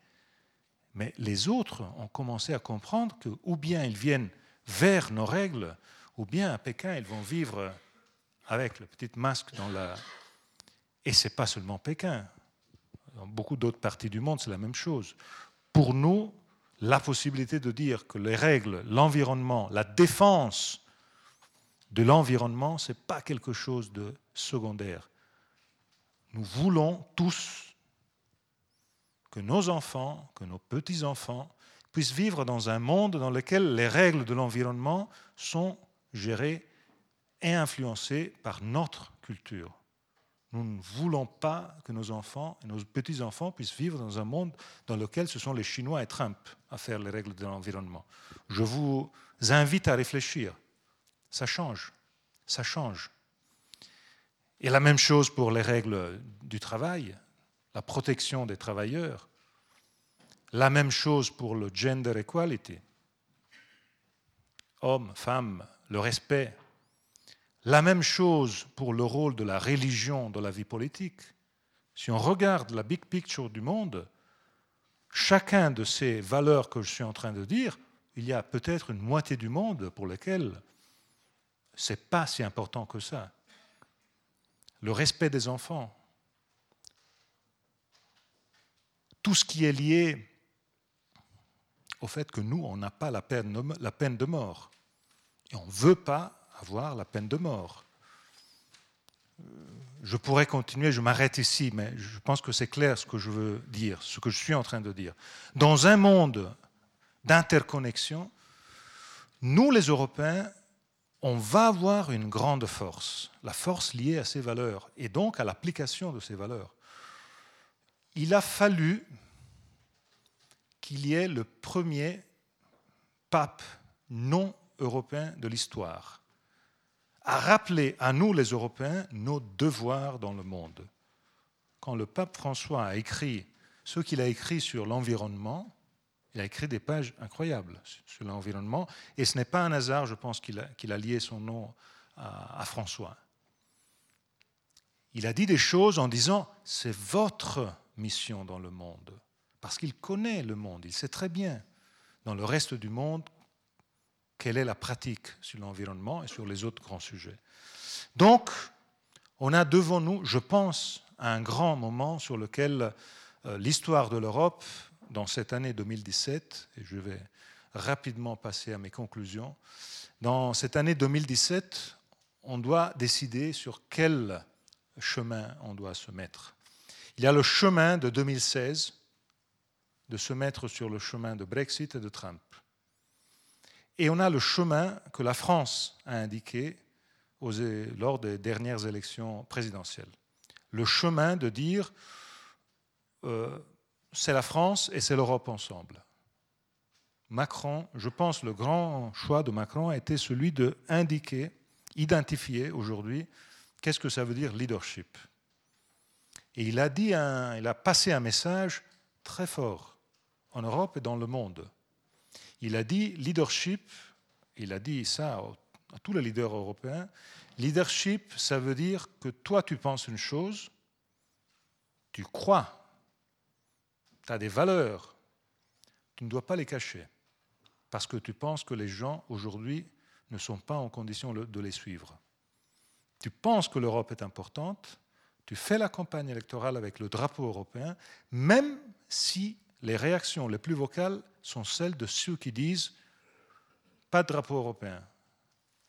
Mais les autres ont commencé à comprendre que ou bien ils viennent vers nos règles, ou bien à Pékin, ils vont vivre avec le petit masque dans la... Et ce n'est pas seulement Pékin. Dans beaucoup d'autres parties du monde, c'est la même chose. Pour nous, la possibilité de dire que les règles, l'environnement, la défense de l'environnement, ce n'est pas quelque chose de secondaire. Nous voulons tous que nos enfants, que nos petits-enfants puissent vivre dans un monde dans lequel les règles de l'environnement sont gérées et influencées par notre culture. Nous ne voulons pas que nos enfants et nos petits-enfants puissent vivre dans un monde dans lequel ce sont les Chinois et Trump à faire les règles de l'environnement. Je vous invite à réfléchir. Ça change. Ça change. Et la même chose pour les règles du travail, la protection des travailleurs. La même chose pour le gender equality. Hommes, femmes, le respect la même chose pour le rôle de la religion dans la vie politique. Si on regarde la big picture du monde, chacun de ces valeurs que je suis en train de dire, il y a peut-être une moitié du monde pour lequel ce n'est pas si important que ça. Le respect des enfants, tout ce qui est lié au fait que nous, on n'a pas la peine, la peine de mort. Et on ne veut pas avoir la peine de mort. Euh, je pourrais continuer, je m'arrête ici, mais je pense que c'est clair ce que je veux dire, ce que je suis en train de dire. Dans un monde d'interconnexion, nous les Européens, on va avoir une grande force, la force liée à ces valeurs et donc à l'application de ces valeurs. Il a fallu qu'il y ait le premier pape non européen de l'histoire à rappeler à nous les Européens nos devoirs dans le monde. Quand le pape François a écrit ce qu'il a écrit sur l'environnement, il a écrit des pages incroyables sur l'environnement, et ce n'est pas un hasard, je pense, qu'il a, lié son nom à, à François. Il a dit des choses en disant, c'est votre mission dans le monde, parce qu'il connaît le monde, il sait très bien dans le reste du monde quelle est la pratique sur l'environnement et sur les autres grands sujets. Donc, on a devant nous, je pense, un grand moment sur lequel euh, l'histoire de l'Europe, dans cette année 2017, et je vais rapidement passer à mes conclusions, dans cette année 2017, on doit décider sur quel chemin on doit se mettre. Il y a le chemin de 2016, de se mettre sur le chemin de Brexit et de Trump. Et on a le chemin que la France a indiqué lors des dernières élections présidentielles. Le chemin de dire euh, c'est la France et c'est l'Europe ensemble. Macron, je pense le grand choix de Macron a été celui de indiquer, identifier aujourd'hui qu'est-ce que ça veut dire leadership. Et il a, dit il a passé un message très fort en Europe et dans le monde. Il a dit leadership, il a dit ça à tous les leaders européens, leadership, ça veut dire que toi tu penses une chose, tu crois, tu as des valeurs, tu ne dois pas les cacher, parce que tu penses que les gens aujourd'hui ne sont pas en condition de les suivre. Tu penses que l'Europe est importante, tu fais la campagne électorale avec le drapeau européen, même si les réactions les plus vocales sont celles de ceux qui disent pas de drapeau européen,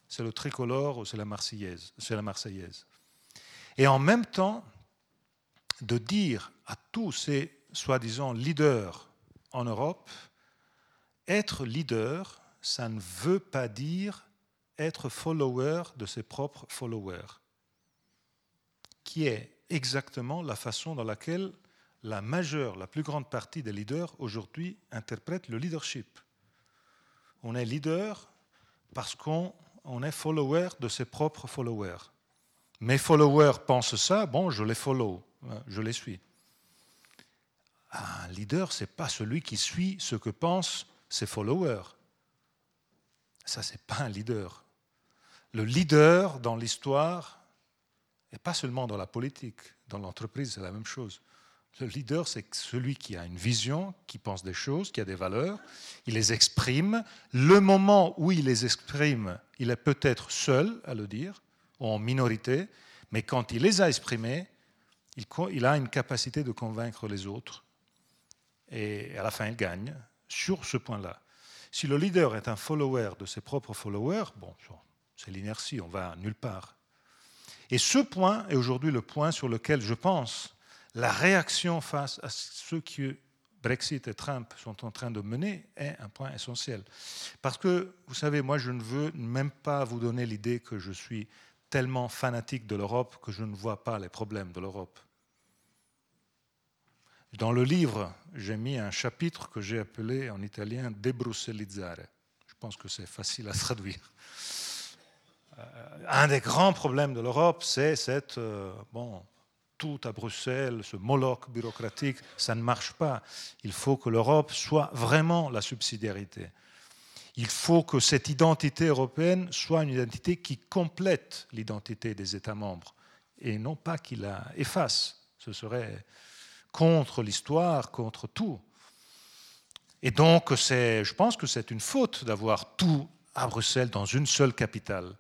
c'est le tricolore ou c'est la Marseillaise. Et en même temps, de dire à tous ces soi-disant leaders en Europe, être leader, ça ne veut pas dire être follower de ses propres followers, qui est exactement la façon dans laquelle la majeure, la plus grande partie des leaders aujourd'hui interprètent le leadership. On est leader parce qu'on est follower de ses propres followers. Mes followers pensent ça, bon, je les follow, hein, je les suis. Un leader, ce n'est pas celui qui suit ce que pensent ses followers. Ça, ce n'est pas un leader. Le leader dans l'histoire, et pas seulement dans la politique, dans l'entreprise, c'est la même chose. Le leader, c'est celui qui a une vision, qui pense des choses, qui a des valeurs, il les exprime. Le moment où il les exprime, il est peut-être seul à le dire, ou en minorité, mais quand il les a exprimés, il a une capacité de convaincre les autres. Et à la fin, il gagne. sur ce point-là. Si le leader est un follower de ses propres followers, bon, c'est l'inertie, on va nulle part. Et ce point est aujourd'hui le point sur lequel je pense la réaction face à ce que Brexit et Trump sont en train de mener est un point essentiel. Parce que, vous savez, moi, je ne veux même pas vous donner l'idée que je suis tellement fanatique de l'Europe que je ne vois pas les problèmes de l'Europe. Dans le livre, j'ai mis un chapitre que j'ai appelé en italien Debrussellizzare. Je pense que c'est facile à traduire. Euh, un des grands problèmes de l'Europe, c'est cette euh, bon, tout à Bruxelles, ce moloch bureaucratique, ça ne marche pas. Il faut que l'Europe soit vraiment la subsidiarité. Il faut que cette identité européenne soit une identité qui complète l'identité des États membres et non pas qui la efface. Ce serait contre l'histoire, contre tout. Et donc, je pense que c'est une faute d'avoir tout à Bruxelles dans une seule capitale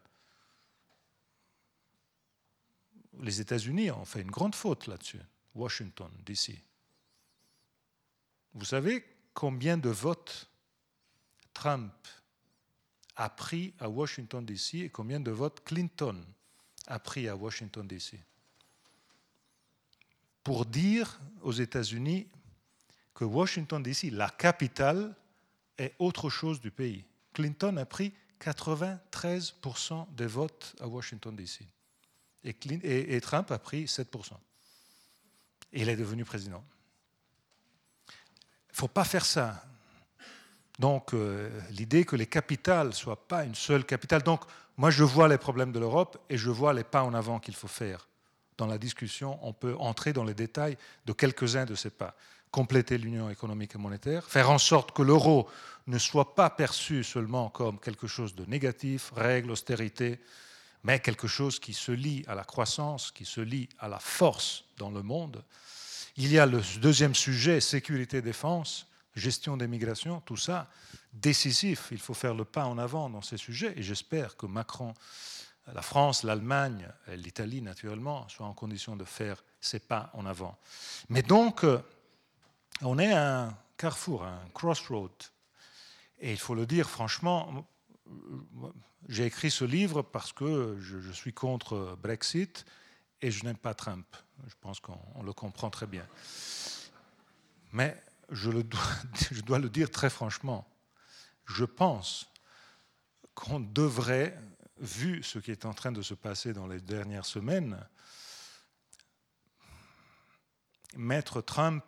les États-Unis ont fait une grande faute là-dessus, Washington, DC. Vous savez combien de votes Trump a pris à Washington, D.C. et combien de votes Clinton a pris à Washington, D.C. Pour dire aux États-Unis que Washington, D.C., la capitale, est autre chose du pays. Clinton a pris 93% des votes à Washington, D.C et, Trump a pris 7%. Et il est devenu président. Il ne faut pas faire ça. Donc, euh, l'idée que les capitales ne soient pas une seule capitale. Donc, moi, je vois les problèmes de l'Europe et je vois les pas en avant qu'il faut faire. Dans la discussion, on peut entrer dans les détails de quelques-uns de ces pas. Compléter l'union économique et monétaire, faire en sorte que l'euro ne soit pas perçu seulement comme quelque chose de négatif, règles, austérité, mais quelque chose qui se lie à la croissance, qui se lie à la force dans le monde. Il y a le deuxième sujet, sécurité-défense, gestion des migrations, tout ça, décisif. Il faut faire le pas en avant dans ces sujets et j'espère que Macron, la France, l'Allemagne, l'Italie naturellement, soient en condition de faire ces pas en avant. Mais donc, euh, on est à un carrefour, un crossroad. Et il faut le dire franchement, j'ai écrit ce livre parce que je, suis contre Brexit et je n'aime pas Trump. Je pense qu'on le comprend très bien. Mais je, dois le dire très franchement. Je pense qu'on devrait, vu ce qui est en train de se passer dans les dernières semaines, mettre Trump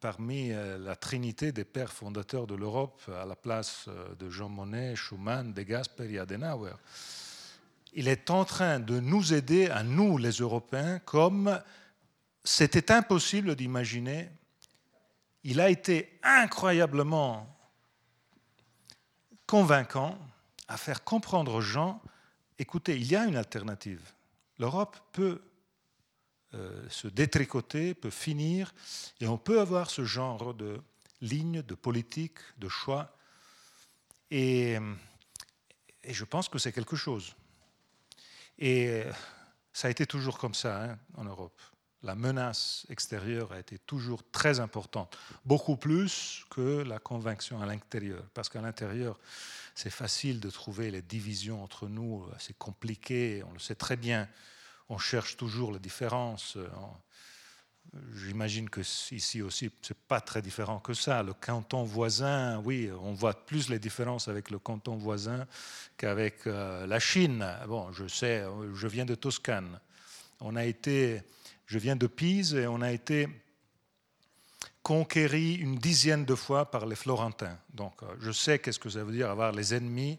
parmi euh, la trinité des pères fondateurs de l'Europe à la place euh, de Jean Monnet, Schuman, De Gasperi et Adenauer. Il est en train de nous aider, à nous les Européens, comme c'était impossible d'imaginer. Il a été incroyablement convaincant à faire comprendre aux gens, écoutez, il y a une alternative. L'Europe peut euh, se détricoter, peut finir, et on peut avoir ce genre de ligne, de politique, de choix. Et, je pense que c'est quelque chose. Et ça a été toujours comme ça hein, en Europe. La menace extérieure a été toujours très importante, beaucoup plus que la conviction à l'intérieur, parce qu'à l'intérieur, c'est facile de trouver les divisions entre nous, c'est compliqué, on le sait très bien on cherche toujours la différence. J'imagine que ici aussi, c'est pas très différent que ça. Le canton voisin, oui, on voit plus les différences avec le canton voisin qu'avec euh, la Chine. Bon, je sais, je viens de Toscane. On a été, je viens de Pise et on a été conquéri une dizaine de fois par les Florentins. Donc, euh, je sais qu'est-ce que ça veut dire avoir les ennemis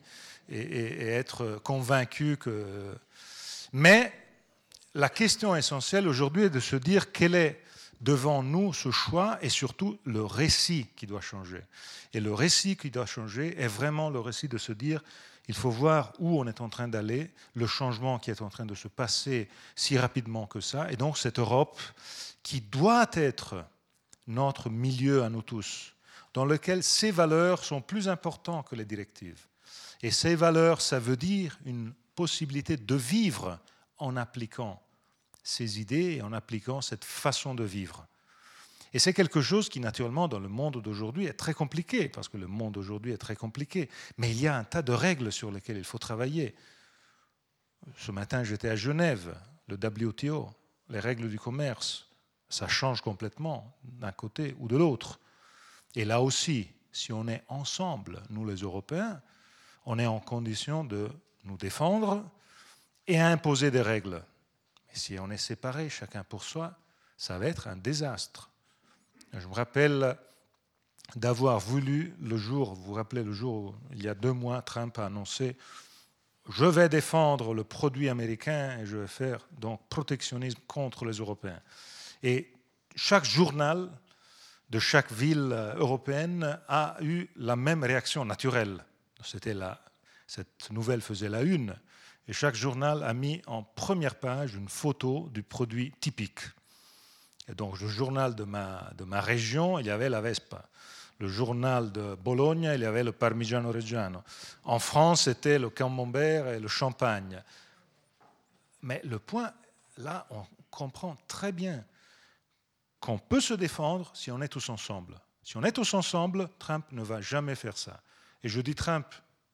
et, et être convaincu que. Mais la question essentielle aujourd'hui est de se dire quel est devant nous ce choix et surtout le récit qui doit changer. Et le récit qui doit changer est vraiment le récit de se dire il faut voir où on est en train d'aller, le changement qui est en train de se passer si rapidement que ça, et donc cette Europe qui doit être notre milieu à nous tous, dans lequel ces valeurs sont plus importantes que les directives. Et ces valeurs, ça veut dire une possibilité de vivre en appliquant ces idées et en appliquant cette façon de vivre. Et c'est quelque chose qui, naturellement, dans le monde d'aujourd'hui est très compliqué, parce que le monde d'aujourd'hui est très compliqué. Mais il y a un tas de règles sur lesquelles il faut travailler. Ce matin, j'étais à Genève, le WTO, les règles du commerce. Ça change complètement d'un côté ou de l'autre. Et là aussi, si on est ensemble, nous les Européens, on est en condition de nous défendre et imposer des règles. Mais si on est séparés, chacun pour soi, ça va être un désastre. Je me rappelle d'avoir voulu le jour, vous vous rappelez le jour où il y a deux mois, Trump a annoncé je vais défendre le produit américain et je vais faire donc protectionnisme contre les Européens. Et chaque journal de chaque ville européenne a eu la même réaction naturelle. C'était cette nouvelle faisait la une et chaque journal a mis en première page une photo du produit typique. Et donc, le journal de ma, de ma région, il y avait la Vespa. Le journal de Bologne, il y avait le Parmigiano Reggiano. En France, c'était le Camembert et le Champagne. Mais le point, là, on comprend très bien qu'on peut se défendre si on est tous ensemble. Si on est tous ensemble, Trump ne va jamais faire ça. Et je dis Trump,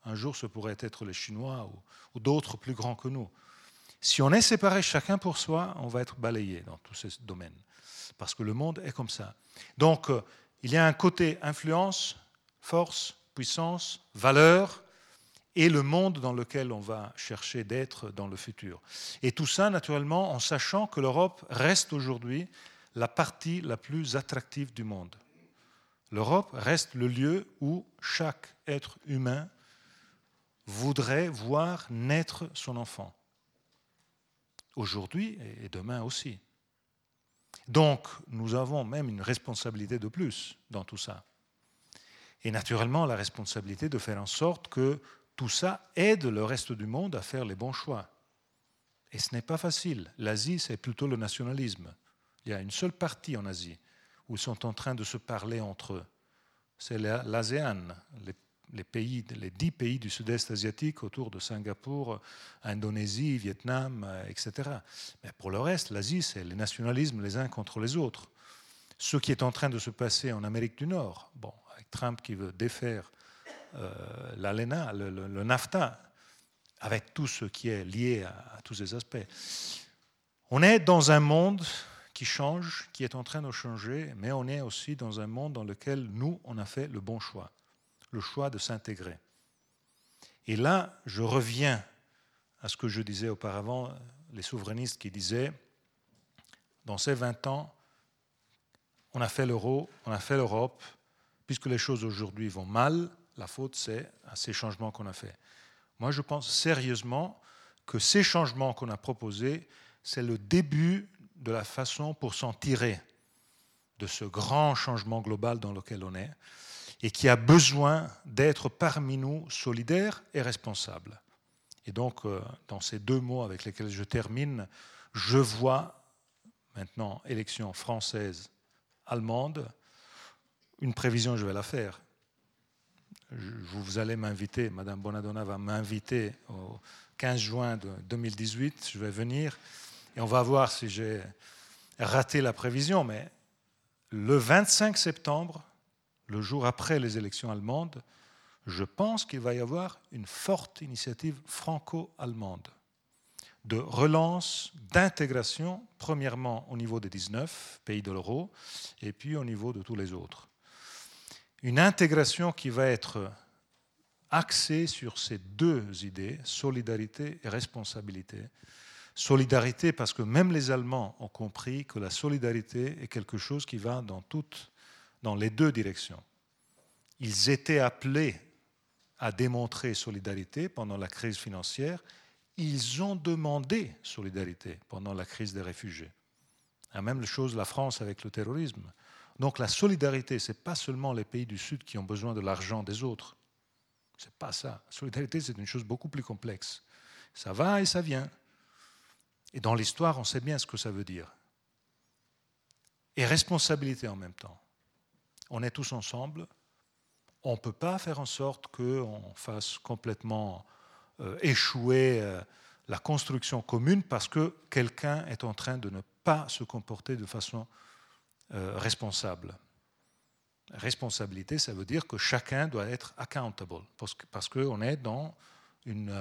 un jour ce pourrait être les Chinois ou, d'autres plus grands que nous. Si on est séparés chacun pour soi, on va être balayé dans tous ces domaines parce que le monde est comme ça. Donc, euh, il y a un côté influence, force, puissance, valeur, et le monde dans lequel on va chercher d'être dans le futur. Et tout ça, naturellement, en sachant que l'Europe reste aujourd'hui la partie la plus attractive du monde. L'Europe reste le lieu où chaque être humain voudrait voir naître son enfant. Aujourd'hui et demain aussi. Donc, nous avons même une responsabilité de plus dans tout ça. Et naturellement, la responsabilité de faire en sorte que tout ça aide le reste du monde à faire les bons choix. Et ce n'est pas facile. L'Asie, c'est plutôt le nationalisme. Il y a une seule partie en Asie où ils sont en train de se parler entre eux. C'est l'ASEAN, les pays, les dix pays du sud-est asiatique autour de Singapour, Indonésie, Vietnam, euh, etc. Mais pour le reste, l'Asie, c'est les nationalismes les uns contre les autres. Ce qui est en train de se passer en Amérique du Nord, bon, avec Trump qui veut défaire euh, l'ALENA, le, NAFTA, avec tout ce qui est lié à tous ces aspects. On est dans un monde qui change, qui est en train de changer, mais on est aussi dans un monde dans lequel nous, on a fait le bon choix le choix de s'intégrer. Et là, je reviens à ce que je disais auparavant, les souverainistes qui disaient, dans ces 20 ans, on a fait l'euro, on a fait l'Europe, puisque les choses aujourd'hui vont mal, la faute c'est à ces changements qu'on a faits. Moi, je pense sérieusement que ces changements qu'on a proposés, c'est le début de la façon pour s'en tirer de ce grand changement global dans lequel on est et qui a besoin d'être parmi nous solidaires et responsables. Et donc, euh, dans ces deux mots avec lesquels je termine, je vois maintenant élection française, allemande, une prévision, je vais la faire. Vous allez m'inviter, Madame Bonadonna va m'inviter au 15 juin 2018, je vais venir et on va voir si j'ai raté la prévision, mais le 25 septembre, le jour après les élections allemandes, je pense qu'il va y avoir une forte initiative franco-allemande de relance, d'intégration, premièrement au niveau des 19 pays de l'euro, et puis au niveau de tous les autres. Une intégration qui va être axée sur ces deux idées, solidarité et responsabilité. Solidarité parce que même les Allemands ont compris que la solidarité est quelque chose qui va dans toutes dans les deux directions. Ils étaient appelés à démontrer solidarité pendant la crise financière. Ils ont demandé solidarité pendant la crise des réfugiés. La même chose la France avec le terrorisme. Donc la solidarité, ce n'est pas seulement les pays du Sud qui ont besoin de l'argent des autres. Ce n'est pas ça. La solidarité, c'est une chose beaucoup plus complexe. Ça va et ça vient. Et dans l'histoire, on sait bien ce que ça veut dire. Et responsabilité en même temps on est tous ensemble. On ne peut pas faire en sorte qu'on fasse complètement euh, échouer euh, la construction commune parce que quelqu'un est en train de ne pas se comporter de façon euh, responsable. Responsabilité, ça veut dire que chacun doit être accountable, parce qu'on est dans une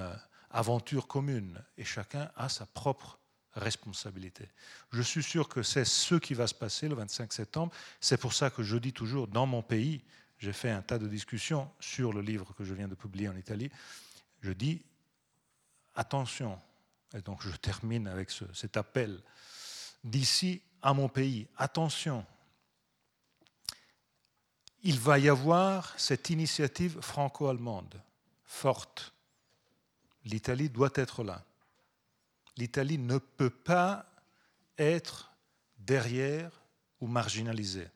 aventure commune et chacun a sa propre responsabilité. Je suis sûr que c'est ce qui va se passer le 25 septembre. C'est pour ça que je dis toujours, dans mon pays, j'ai fait un tas de discussions sur le livre que je viens de publier en Italie, je dis, attention, et donc je termine avec cet appel, d'ici à mon pays, attention, il va y avoir cette initiative franco-allemande forte. L'Italie doit être là. L'Italie ne peut pas être derrière ou marginalisée.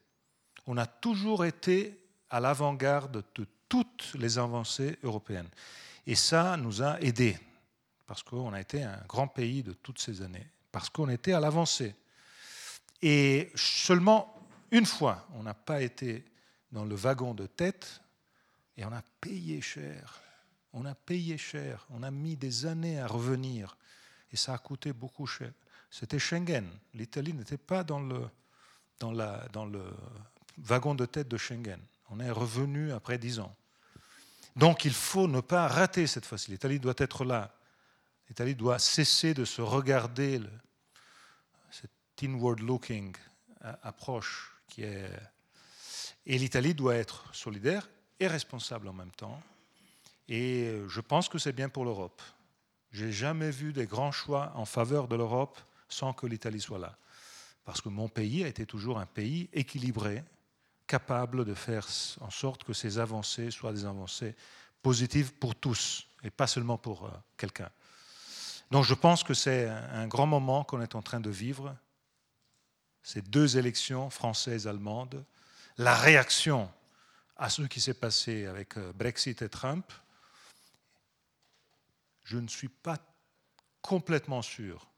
On a toujours été à l'avant-garde de toutes les avancées européennes. Et ça nous a aidés, parce qu'on a été un grand pays de toutes ces années, parce qu'on était à l'avancée. Et seulement une fois, on n'a pas été dans le wagon de tête et on a payé cher. On a payé cher. On a mis des années à revenir et ça a coûté beaucoup cher. C'était Schengen. L'Italie n'était pas dans le, dans, la, dans le wagon de tête de Schengen. On est revenu après dix ans. Donc il faut ne pas rater cette fois-ci. L'Italie doit être là. L'Italie doit cesser de se regarder, cette inward looking euh, approche qui est et l'Italie doit être solidaire et responsable en même temps. Et je pense que c'est bien pour l'Europe. Je n'ai jamais vu des grands choix en faveur de l'Europe sans que l'Italie soit là. Parce que mon pays a été toujours un pays équilibré, capable de faire en sorte que ces avancées soient des avancées positives pour tous et pas seulement pour euh, quelqu'un. Donc je pense que c'est un grand moment qu'on est en train de vivre, ces deux élections françaises et allemandes, la réaction à ce qui s'est passé avec euh, Brexit et Trump, je ne suis pas complètement sûr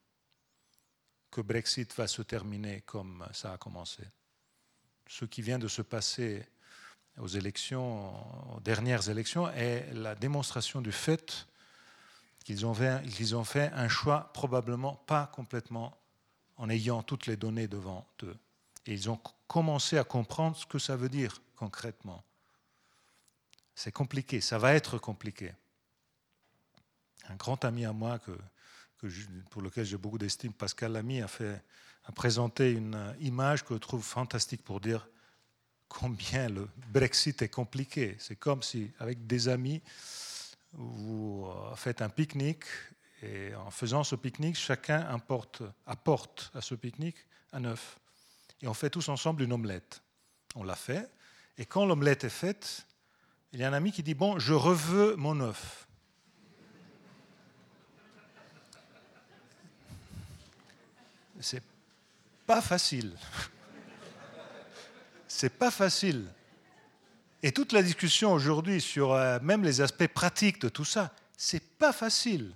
que Brexit va se terminer comme ça a commencé. Ce qui vient de se passer aux élections, aux dernières élections, est la démonstration du fait qu'ils ont, fait, ont fait un choix probablement pas complètement en ayant toutes les données devant eux. Et ils ont commencé à comprendre ce que ça veut dire concrètement. C'est compliqué, ça va être compliqué. Un grand ami à moi que, pour lequel j'ai beaucoup d'estime, Pascal Lamy, a, fait, présenté une image que je trouve fantastique pour dire combien le Brexit est compliqué. C'est comme si, avec des amis, vous faites un pique-nique et en faisant ce pique-nique, chacun apporte à ce pique-nique un œuf et on fait tous ensemble une omelette. On l'a fait, et quand l'omelette est faite, il y a un ami qui dit Bon, je reveux mon œuf. C'est pas facile. C'est pas facile. Et toute la discussion aujourd'hui sur euh, même les aspects pratiques de tout ça, c'est pas facile.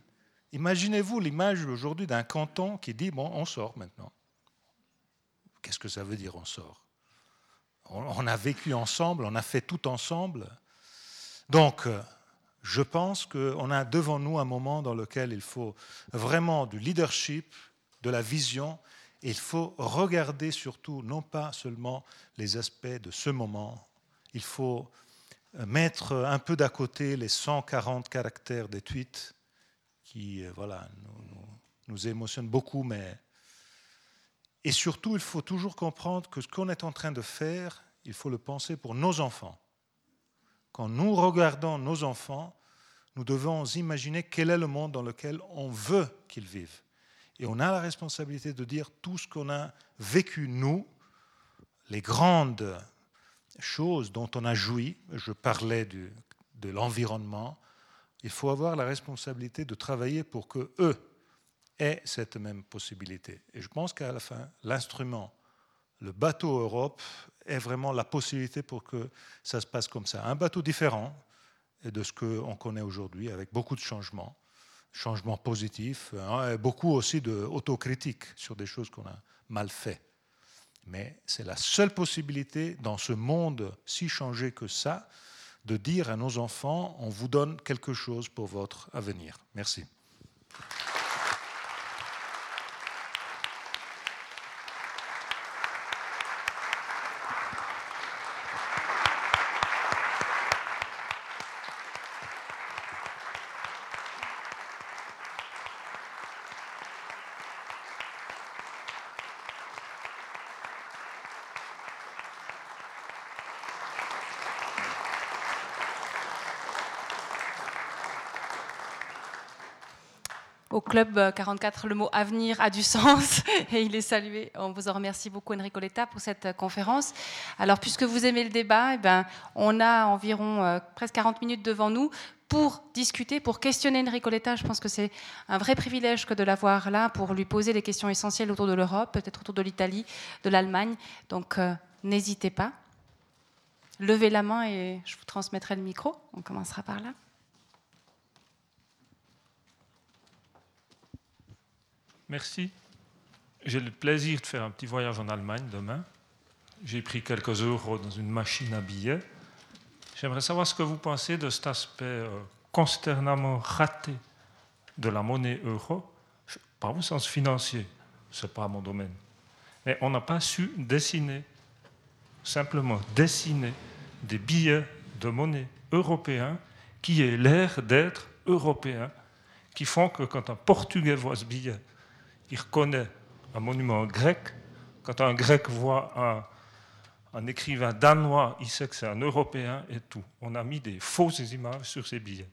Imaginez-vous l'image aujourd'hui d'un canton qui dit bon, on sort maintenant. Qu'est-ce que ça veut dire on sort? On a vécu ensemble, on a fait tout ensemble. Donc, euh, je pense qu'on a devant nous un moment dans lequel il faut vraiment du leadership, de la vision, il faut regarder surtout non pas seulement les aspects de ce moment, il faut euh, mettre un peu d'à côté les 140 caractères des tweets qui euh, voilà, nous, nous émotionnent beaucoup, mais et surtout, il faut toujours comprendre que ce qu'on est en train de faire, il faut le penser pour nos enfants. Quand nous regardons nos enfants, nous devons imaginer quel est le monde dans lequel on veut qu'ils vivent. Et on a la responsabilité de dire tout ce qu'on a vécu, nous, les grandes choses dont on a joui, je parlais de l'environnement, il faut avoir la responsabilité de travailler pour que eux est cette même possibilité. Et je pense qu'à la fin, l'instrument, le bateau Europe, est vraiment la possibilité pour que ça se passe comme ça. Un bateau différent de ce qu'on connaît aujourd'hui, avec beaucoup de changements, changements positifs, hein, beaucoup aussi d'autocritique sur des choses qu'on a mal fait. Mais c'est la seule possibilité dans ce monde si changé que ça, de dire à nos enfants, on vous donne quelque chose pour votre avenir. Merci. Club 44, le mot avenir a du sens et il est salué. On vous en remercie beaucoup, Enrico Letta, pour cette conférence. Alors, puisque vous aimez le débat, eh ben, on a environ presque 40 minutes devant nous pour discuter, pour questionner Enrico Letta. Je pense que c'est un vrai privilège que de l'avoir là pour lui poser des questions essentielles autour de l'Europe, peut-être autour de l'Italie, de l'Allemagne. Donc, n'hésitez pas. Levez la main et je vous transmettrai le micro. On commencera par là. Merci. J'ai le plaisir de faire un petit voyage en Allemagne demain. J'ai pris quelques euros dans une machine à billets. J'aimerais savoir ce que vous pensez de cet aspect euh, consternement raté de la monnaie euro, pas au sens financier, ce n'est pas mon domaine. Mais on n'a pas su dessiner, simplement dessiner des billets de monnaie européens qui aient l'air d'être européens, qui font que quand un Portugais voit ce billet, il reconnaît un monument grec. Quand un grec voit un, un écrivain danois, il sait que c'est un Européen et tout. On a mis des fausses images sur ces billets.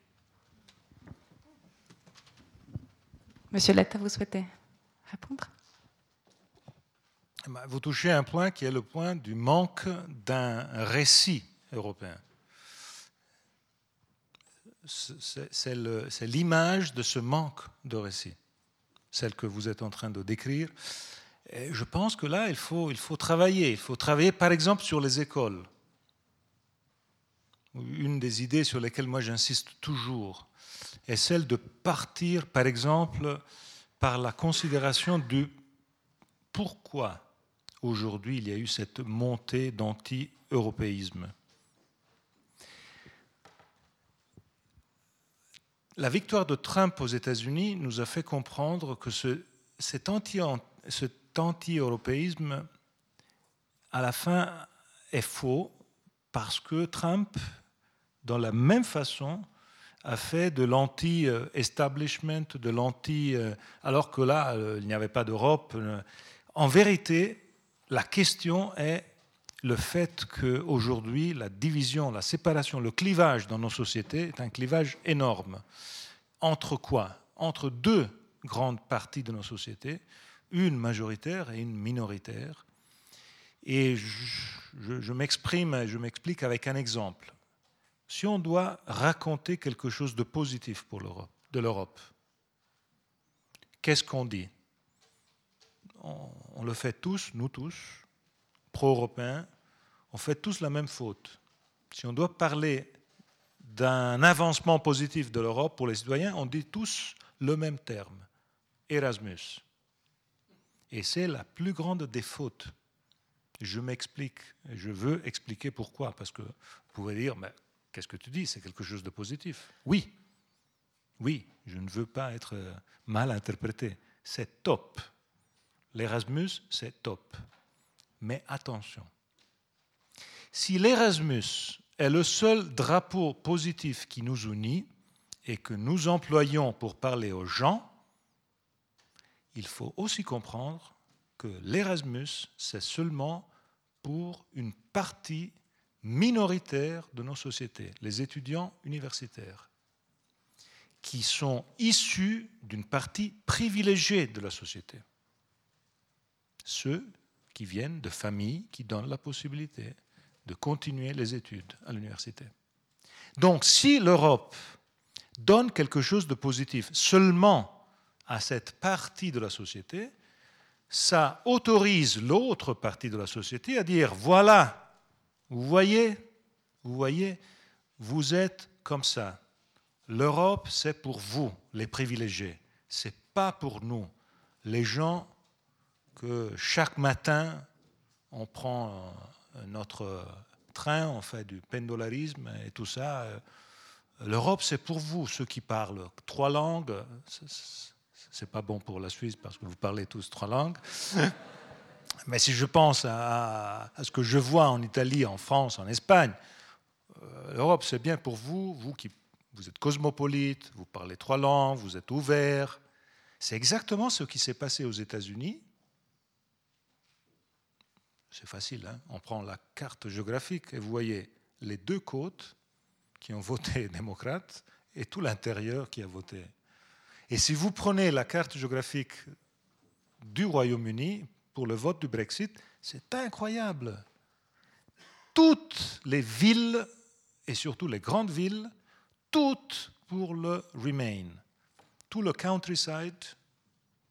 Monsieur Letta, vous souhaitez répondre? Vous touchez un point qui est le point du manque d'un récit européen. C'est l'image de ce manque de récit, celle que vous êtes en train de décrire. Je pense que là, il faut, il faut travailler. Il faut travailler, par exemple, sur les écoles. Une des idées sur lesquelles moi j'insiste toujours est celle de partir, par exemple, par la considération du pourquoi aujourd'hui il y a eu cette montée d'anti-européisme. La victoire de Trump aux États-Unis nous a fait comprendre que ce, cet anti-européisme, à la fin, est faux parce que Trump, dans la même façon, a fait de l'anti-establishment, de l'anti... Euh, alors que là, euh, il n'y avait pas d'Europe. Euh, en vérité, la question est le fait qu'aujourd'hui, la division, la séparation, le clivage dans nos sociétés est un clivage énorme. Entre quoi? Entre deux grandes parties de nos sociétés, une majoritaire et une minoritaire. Et je, je m'exprime, je m'explique avec un exemple. Si on doit raconter quelque chose de positif pour l'Europe, de l'Europe, qu'est-ce qu'on dit? On le fait tous, nous tous, pro-européens, on fait tous la même faute. Si on doit parler d'un avancement positif de l'Europe pour les citoyens, on dit tous le même terme, Erasmus. Et c'est la plus grande des fautes. Je m'explique, je veux expliquer pourquoi, parce que vous pouvez dire, mais qu'est-ce que tu dis C'est quelque chose de positif. Oui, oui, je ne veux pas être mal interprété. C'est top. L'Erasmus, c'est top. Mais attention, si l'Erasmus est le seul drapeau positif qui nous unit et que nous employons pour parler aux gens, il faut aussi comprendre que l'Erasmus, c'est seulement pour une partie minoritaire de nos sociétés, les étudiants universitaires, qui sont issus d'une partie privilégiée de la société. Ceux qui viennent de familles qui donnent la possibilité de continuer les études à l'université. Donc si l'Europe donne quelque chose de positif seulement à cette partie de la société, ça autorise l'autre partie de la société à dire voilà, vous voyez, vous voyez, vous êtes comme ça. L'Europe, c'est pour vous, les privilégiés. C'est pas pour nous, les gens que chaque matin on prend notre train, on fait du pendolarisme et tout ça. L'Europe, c'est pour vous, ceux qui parlent trois langues. C'est pas bon pour la Suisse parce que vous parlez tous trois langues. Mais si je pense à, ce que je vois en Italie, en France, en Espagne, euh, l'Europe, c'est bien pour vous, vous qui vous êtes cosmopolite, vous parlez trois langues, vous êtes ouvert. C'est exactement ce qui s'est passé aux États-Unis c'est facile, hein. on prend la carte géographique et vous voyez les deux côtes qui ont voté démocrate et tout l'intérieur qui a voté. Et si vous prenez la carte géographique du Royaume-Uni pour le vote du Brexit, c'est incroyable. Toutes les villes, et surtout les grandes villes, toutes pour le Remain. Tout le countryside,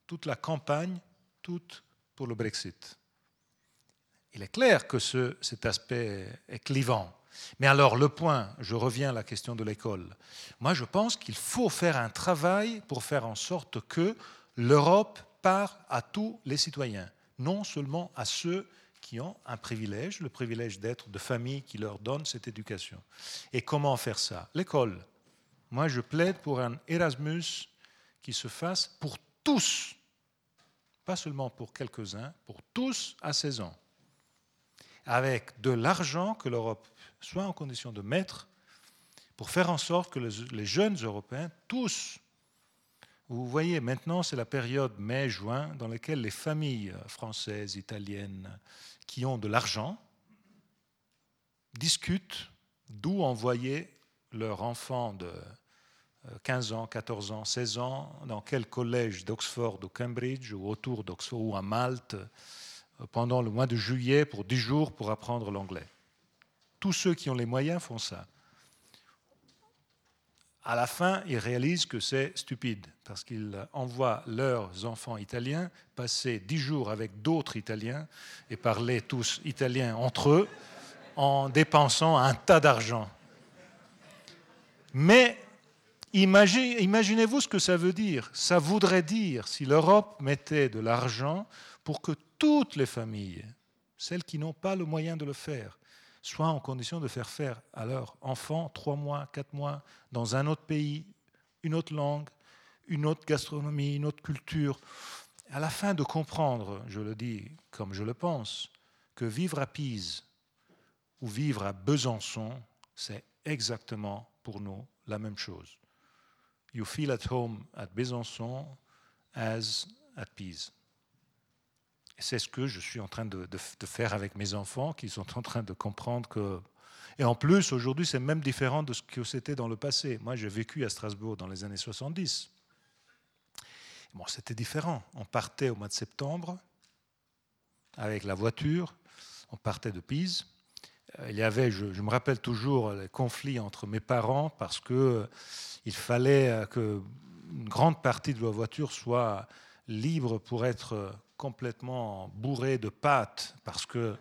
toute la campagne, toutes pour le Brexit. Il est clair que ce, cet aspect est clivant. Mais alors le point, je reviens à la question de l'école. Moi je pense qu'il faut faire un travail pour faire en sorte que l'Europe part à tous les citoyens, non seulement à ceux qui ont un privilège, le privilège d'être de famille qui leur donne cette éducation. Et comment faire ça? L'école. Moi je plaide pour un Erasmus qui se fasse pour tous, pas seulement pour quelques-uns, pour tous à 16 ans, avec de l'argent que l'Europe soit en condition de mettre pour faire en sorte que les jeunes Européens, tous, vous voyez, maintenant c'est la période mai-juin dans laquelle les familles françaises, italiennes, qui ont de l'argent, discutent d'où envoyer leurs enfants de 15 ans, 14 ans, 16 ans, dans quel collège d'Oxford ou Cambridge ou autour d'Oxford ou à Malte euh, pendant le mois de juillet pour 10 jours pour apprendre l'anglais. Tous ceux qui ont les moyens font ça. À la fin, ils réalisent que c'est stupide, parce qu'ils envoient leurs enfants italiens passer dix jours avec d'autres Italiens et parler tous italien entre eux en dépensant un tas d'argent. Mais imaginez-vous ce que ça veut dire. Ça voudrait dire, si l'Europe mettait de l'argent pour que toutes les familles, celles qui n'ont pas le moyen de le faire, soient en condition de faire faire à leurs enfants trois mois, quatre mois, dans un autre pays, une autre langue, une autre gastronomie, une autre culture, à la fin de comprendre, je le dis comme je le pense, que vivre à Pise ou vivre à Besançon, c'est exactement pour nous la même chose. You feel at home at Besançon as at Pise. C'est ce que je suis en train de, faire avec mes enfants, qui sont en train de comprendre que... Et en plus, aujourd'hui, c'est même différent de ce que c'était dans le passé. Moi, j'ai vécu à Strasbourg dans les années 70. Bon, c'était différent. On partait au mois de septembre avec la voiture, on partait de Pise. Euh, il y avait, je, me rappelle toujours, les conflits entre mes parents parce que euh, il fallait euh, que une grande partie de la voiture soit libre pour être complètement bourré de pâtes parce que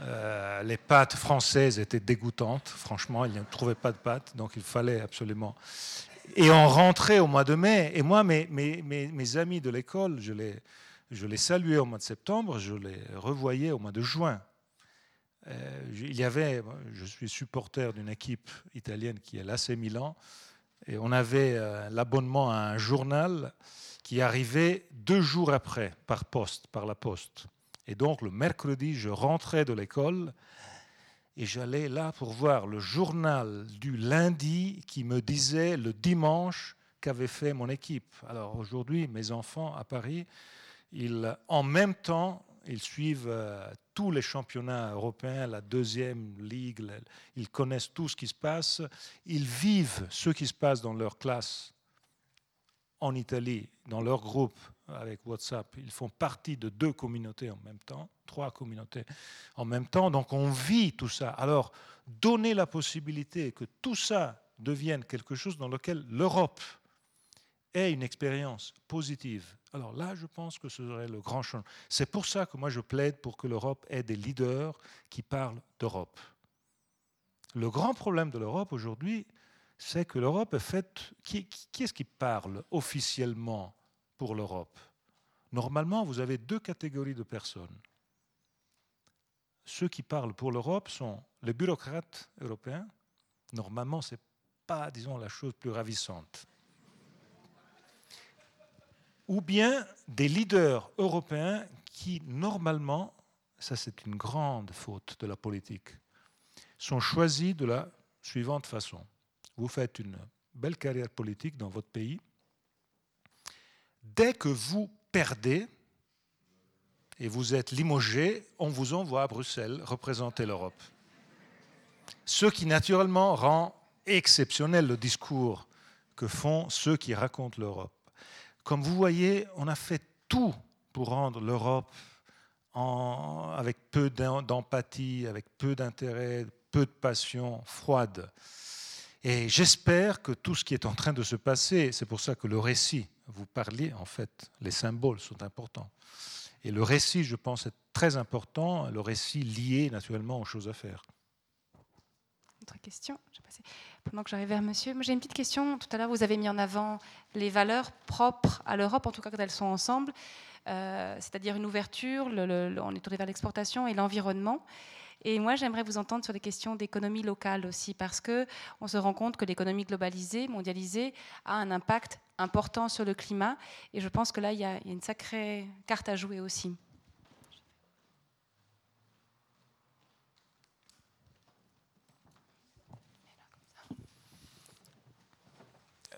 euh, les pâtes françaises étaient dégoûtantes. Franchement, il n'y trouvait pas de pâtes, donc il fallait absolument. Et on rentrait au mois de mai. Et moi, mes, mes, amis de l'école, je les, je les saluais au mois de septembre, je les revoyais au mois de juin. Euh, il y avait, je suis supporter d'une équipe italienne qui est l'AC Milan, et on avait euh, l'abonnement à un journal qui arrivait deux jours après, par poste, par la poste. Et donc le mercredi, je rentrais de l'école et j'allais là pour voir le journal du lundi qui me disait le dimanche qu'avait fait mon équipe. Alors aujourd'hui, mes enfants à Paris, ils, en même temps, ils suivent euh, tous les championnats européens, la deuxième ligue, ils connaissent tout ce qui se passe, ils vivent ce qui se passe dans leur classe en Italie, dans leur groupe avec WhatsApp, ils font partie de deux communautés en même temps, trois communautés en même temps, donc on vit tout ça. Alors, donner la possibilité que tout ça devienne quelque chose dans lequel l'Europe ait une expérience positive. Alors là, je pense que ce serait le grand changement. C'est pour ça que moi je plaide pour que l'Europe ait des leaders qui parlent d'Europe. Le grand problème de l'Europe aujourd'hui, c'est que l'Europe est faite... Qui, est-ce qui parle officiellement pour l'Europe? Normalement, vous avez deux catégories de personnes. Ceux qui parlent pour l'Europe sont les bureaucrates européens. Normalement, ce n'est pas, disons, la chose plus ravissante. Ou bien des leaders européens qui, normalement, ça c'est une grande faute de la politique, sont choisis de la suivante façon vous faites une belle carrière politique dans votre pays, dès que vous perdez et vous êtes limogé, on vous envoie à Bruxelles représenter l'Europe. Ce qui naturellement rend exceptionnel le discours que font ceux qui racontent l'Europe. Comme vous voyez, on a fait tout pour rendre l'Europe avec peu d'empathie, avec peu d'intérêt, peu de passion, froide. Et j'espère que tout ce qui est en train de se passer, c'est pour ça que le récit, vous parliez en fait, les symboles sont importants. Et le récit, je pense, est très important, le récit lié naturellement aux choses à faire. Autre question Pendant que j'arrive vers monsieur, j'ai une petite question. Tout à l'heure, vous avez mis en avant les valeurs propres à l'Europe, en tout cas quand elles sont ensemble, euh, c'est-à-dire une ouverture, on est tourné vers l'exportation et l'environnement. Et moi, j'aimerais vous entendre sur des questions d'économie locale aussi, parce que on se rend compte que l'économie globalisée, mondialisée, a un impact important sur le climat. Et je pense que là, il y a, une sacrée carte à jouer aussi.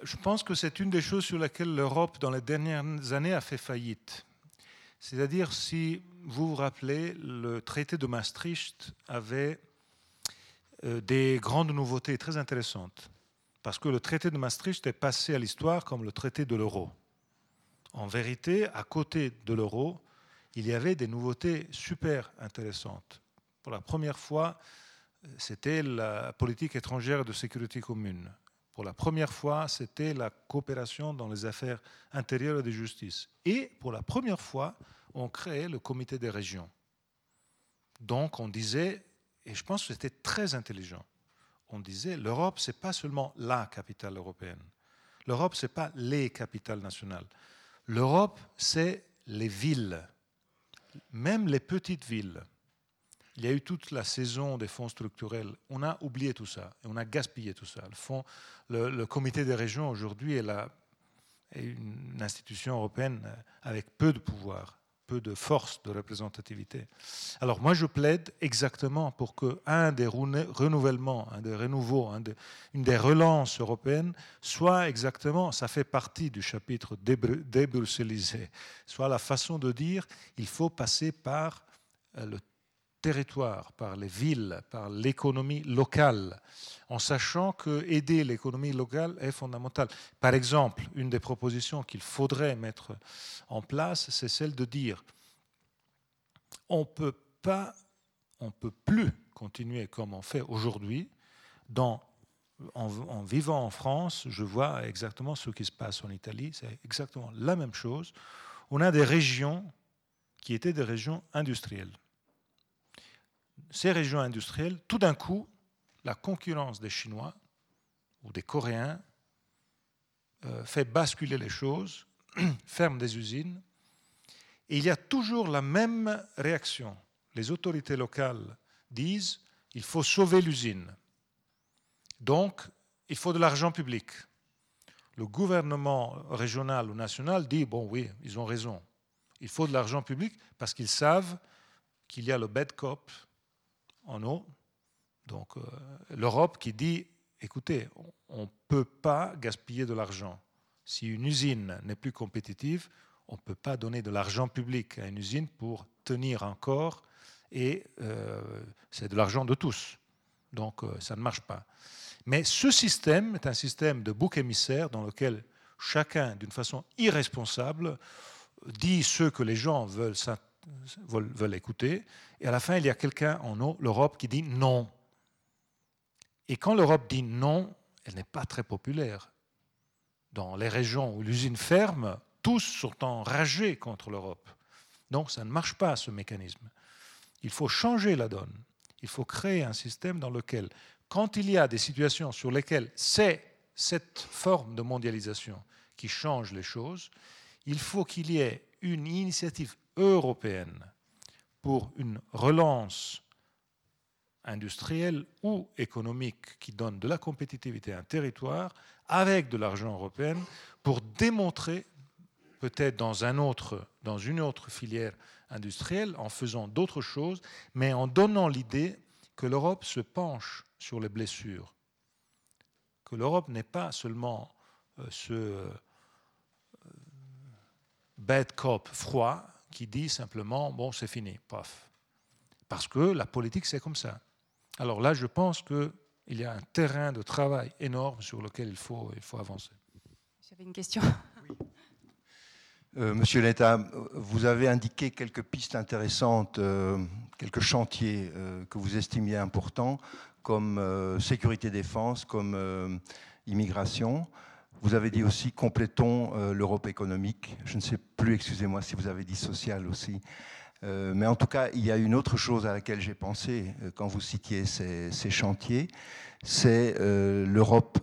Je pense que c'est une des choses sur lesquelles l'Europe, dans les dernières années, a fait faillite. C'est-à-dire, si vous vous rappelez, le traité de Maastricht avait euh, des grandes nouveautés très intéressantes, parce que le traité de Maastricht est passé à l'histoire comme le traité de l'euro. En vérité, à côté de l'euro, il y avait des nouveautés super intéressantes. Pour la première fois, c'était la politique étrangère de sécurité commune. Pour la première fois, c'était la coopération dans les affaires intérieures et de justice. Et pour la première fois, on créait le comité des régions. Donc on disait, et je pense que c'était très intelligent, on disait l'Europe, ce n'est pas seulement la capitale européenne. L'Europe, ce n'est pas les capitales nationales. L'Europe, c'est les villes, même les petites villes. Il y a eu toute la saison des fonds structurels. On a oublié tout ça et on a gaspillé tout ça. Le, le comité des régions aujourd'hui est, une institution européenne avec peu de pouvoir peu de force de représentativité. Alors moi je plaide exactement pour que un des renouvellements, un des renouveaux, une des relances européennes soit exactement, ça fait partie du chapitre débruxellisé, soit la façon de dire il faut passer par euh, le territoire, par les villes, par l'économie locale, en sachant que aider l'économie locale est fondamental. Par exemple, une des propositions qu'il faudrait mettre en place, c'est celle de dire on peut pas, on peut plus continuer comme on fait aujourd'hui. en, en, vivant en France, je vois exactement ce qui se passe en Italie. C'est exactement la même chose. On a des régions qui étaient des régions industrielles ces régions industrielles, tout d'un coup, la concurrence des Chinois ou des Coréens euh, fait basculer les choses, ferme des usines, et il y a toujours la même réaction. Les autorités locales disent il faut sauver l'usine. Donc, il faut de l'argent public. Le gouvernement régional ou national dit bon, oui, ils ont raison. Il faut de l'argent public parce qu'ils savent qu'il y a le bad cop en eau. Donc euh, l'Europe qui dit, écoutez, on ne peut pas gaspiller de l'argent. Si une usine n'est plus compétitive, on ne peut pas donner de l'argent public à une usine pour tenir encore, et euh, c'est de l'argent de tous. Donc euh, ça ne marche pas. Mais ce système est un système de bouc émissaire dans lequel chacun, d'une façon irresponsable, dit ce que les gens veulent veulent, écouter. Et à la fin, il y a quelqu'un en haut, l'Europe, qui dit non. Et quand l'Europe dit non, elle n'est pas très populaire. Dans les régions où l'usine ferme, tous sont enragés contre l'Europe. Donc ça ne marche pas, ce mécanisme. Il faut changer la donne. Il faut créer un système dans lequel, quand il y a des situations sur lesquelles c'est cette forme de mondialisation qui change les choses, il faut qu'il y ait une initiative européenne pour une relance industrielle ou économique qui donne de la compétitivité à un territoire avec de l'argent européen pour démontrer peut-être dans, un dans une autre filière industrielle, en faisant d'autres choses, mais en donnant l'idée que l'Europe se penche sur les blessures, que l'Europe n'est pas seulement euh, ce euh, bad cop froid, qui dit simplement bon, c'est fini, paf. Parce que la politique, c'est comme ça. Alors là, je pense qu'il y a un terrain de travail énorme sur lequel il faut, il faut avancer. J'avais une question. Euh, Monsieur l'État, vous avez indiqué quelques pistes intéressantes, euh, quelques chantiers euh, que vous estimiez importants, comme sécurité défense, comme immigration. Vous avez dit aussi complétons l'Europe économique. Je ne sais plus, excusez-moi, si vous avez dit social aussi. mais en tout cas, il y a une autre chose à laquelle j'ai pensé quand vous citiez ces, chantiers, c'est l'Europe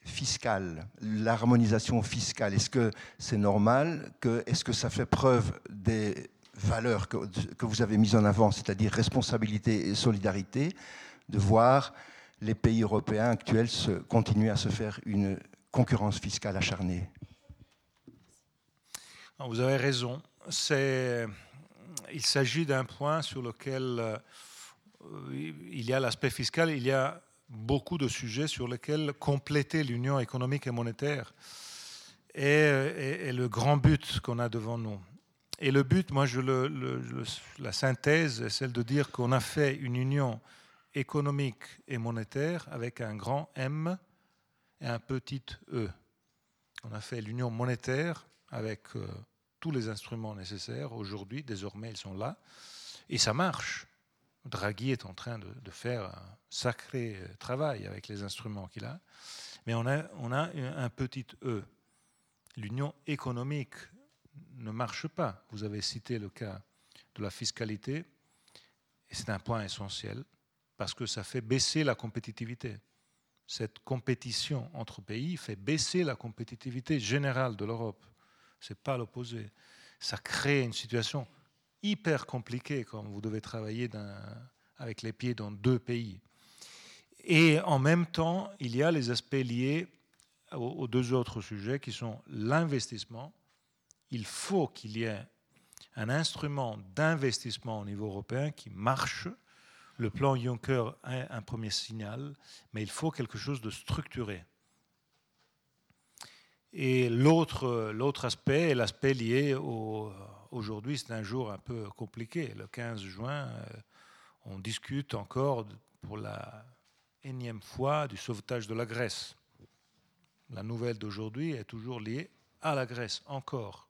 fiscale, l'harmonisation fiscale, est-ce que c'est normal Est-ce que ça fait preuve des valeurs que, vous avez mises en avant, c'est-à-dire responsabilité et solidarité, de voir les pays européens actuels continuer à se faire une concurrence fiscale acharnée Vous avez raison. Il s'agit d'un point sur lequel euh, il y a l'aspect fiscal, il y a beaucoup de sujets sur lesquels compléter l'union économique et monétaire est, le grand but qu'on a devant nous. Et le but, moi, la synthèse est celle de dire qu'on a fait une union économique et monétaire avec un grand M un petit E. On a fait l'union monétaire avec euh, tous les instruments nécessaires. Aujourd'hui, désormais, ils sont là. Et ça marche. Draghi est en train de, faire un sacré euh, travail avec les instruments qu'il a. Mais on a, un petit E. L'union économique ne marche pas. Vous avez cité le cas de la fiscalité, c'est un point essentiel, parce que ça fait baisser la compétitivité. Cette compétition entre pays fait baisser la compétitivité générale de l'Europe. Ce n'est pas l'opposé. Ça crée une situation hyper compliqué quand vous devez travailler avec les pieds dans deux pays. Et en même temps, il y a les aspects liés aux, deux autres sujets qui sont l'investissement. Il faut qu'il y ait un instrument d'investissement au niveau européen qui marche. Le plan Juncker est un premier signal, mais il faut quelque chose de structuré. Et l'autre aspect est l'aspect lié au, aujourd'hui, c'est un jour un peu compliqué. Le 15 juin, euh, on discute encore pour la énième fois du sauvetage de la Grèce. La nouvelle d'aujourd'hui est toujours liée à la Grèce, encore.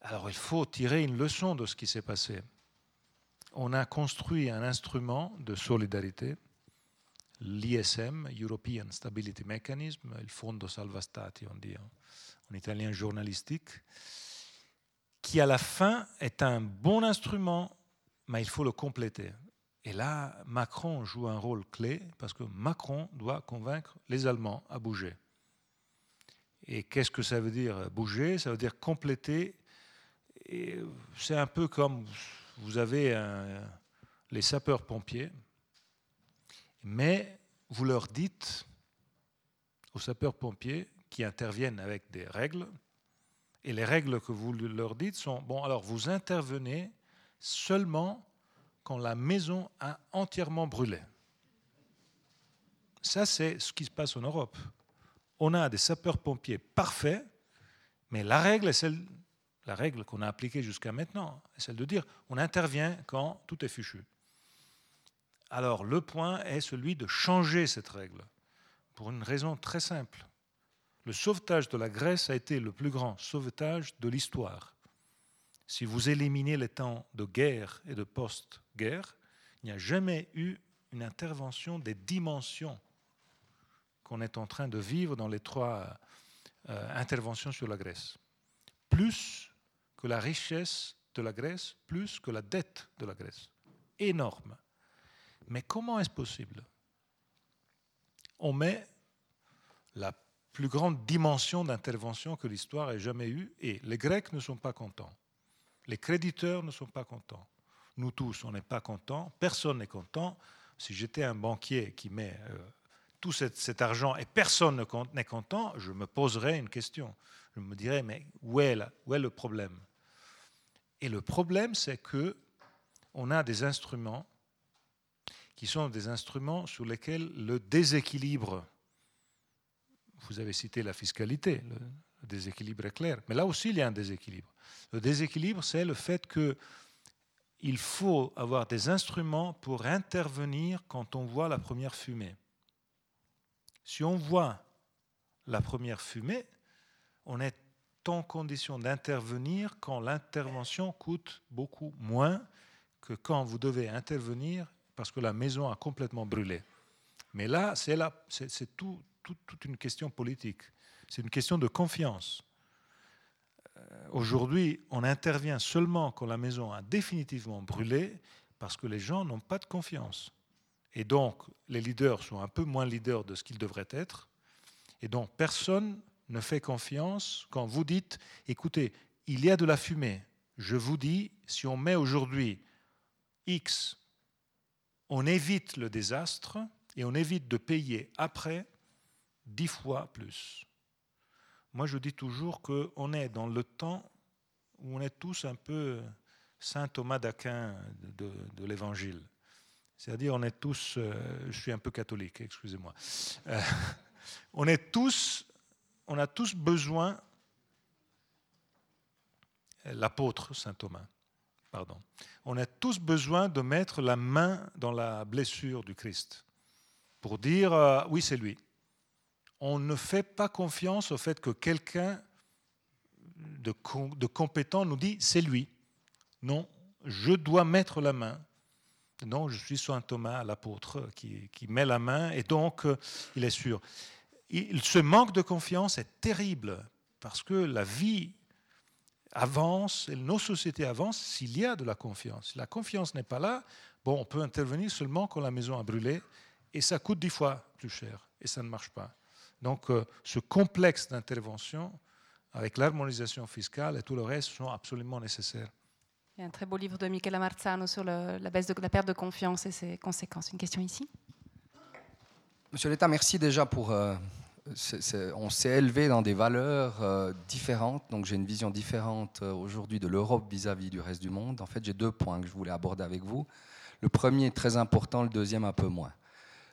Alors il faut tirer une leçon de ce qui s'est passé. On a construit un instrument de solidarité, l'ISM, European Stability Mechanism, il Fondo Salva Stati, on dit en italien journalistique, qui à la fin est un bon instrument, mais il faut le compléter. Et là, Macron joue un rôle clé parce que Macron doit convaincre les Allemands à bouger. Et qu'est-ce que ça veut dire bouger? Ça veut dire compléter. C'est un peu comme vous avez les sapeurs-pompiers, mais vous leur dites aux sapeurs-pompiers qui interviennent avec des règles, et les règles que vous leur dites sont, bon, alors vous intervenez seulement quand la maison a entièrement brûlé. Ça, c'est ce qui se passe en Europe. On a des sapeurs-pompiers parfaits, mais la règle est celle, la règle qu'on a appliquée jusqu'à maintenant, est celle de dire on intervient quand tout est fichu. Alors le point est celui de changer cette règle, pour une raison très simple. Le sauvetage de la Grèce a été le plus grand sauvetage de l'histoire. Si vous éliminez les temps de guerre et de post-guerre, il n'y a jamais eu une intervention des dimensions qu'on est en train de vivre dans les trois euh, interventions sur la Grèce. Plus que la richesse de la Grèce, plus que la dette de la Grèce. Énorme. Mais comment est-ce possible? On met la plus grande dimension d'intervention que l'histoire ait jamais eue. Et les Grecs ne sont pas contents. Les créditeurs ne sont pas contents. Nous tous, on n'est pas contents. Personne n'est content. Si j'étais un banquier qui met euh, tout cet, argent et personne n'est content, je me poserais une question. Je me dirais, mais où est, où est le problème? Et le problème, c'est que on a des instruments qui sont des instruments sur lesquels le déséquilibre vous avez cité la fiscalité, le déséquilibre est clair, mais là aussi il y a un déséquilibre. Le déséquilibre, c'est le fait qu'il faut avoir des instruments pour intervenir quand on voit la première fumée. Si on voit la première fumée, on est en condition d'intervenir quand l'intervention coûte beaucoup moins que quand vous devez intervenir parce que la maison a complètement brûlé. Mais là, c'est tout, toute une question politique. C'est une question de confiance. Euh, aujourd'hui, on intervient seulement quand la maison a définitivement brûlé parce que les gens n'ont pas de confiance. Et donc, les leaders sont un peu moins leaders de ce qu'ils devraient être. Et donc, personne ne fait confiance quand vous dites, écoutez, il y a de la fumée. Je vous dis, si on met aujourd'hui X, on évite le désastre et on évite de payer après dix fois plus. Moi, je dis toujours qu'on est dans le temps où on est tous un peu Saint Thomas d'Aquin de, l'Évangile. C'est-à-dire, on est tous, euh, je suis un peu catholique, excusez-moi. Euh, on est tous on a tous besoin, l'apôtre Saint Thomas, pardon, on a tous besoin de mettre la main dans la blessure du Christ pour dire euh, oui, c'est lui. On ne fait pas confiance au fait que quelqu'un de, compétent nous dit c'est lui. Non, je dois mettre la main. Non, je suis Saint Thomas, l'apôtre, qui, qui, met la main et donc euh, il est sûr ce manque de confiance est terrible parce que la vie avance et nos sociétés avancent s'il y a de la confiance. Si la confiance n'est pas là, bon, on peut intervenir seulement quand la maison a brûlé et ça coûte dix fois plus cher et ça ne marche pas. Donc euh, ce complexe d'intervention avec l'harmonisation fiscale et tout le reste sont absolument nécessaires. Il y a un très beau livre de Michele Marzano sur la, baisse de, la perte de confiance et ses conséquences. Une question ici? Monsieur l'État, merci déjà pour... Euh, on s'est élevé dans des valeurs euh, différentes, donc j'ai une vision différente euh, aujourd'hui de l'Europe vis-à-vis du reste du monde. En fait, j'ai deux points que je voulais aborder avec vous. Le premier est très important, le deuxième un peu moins.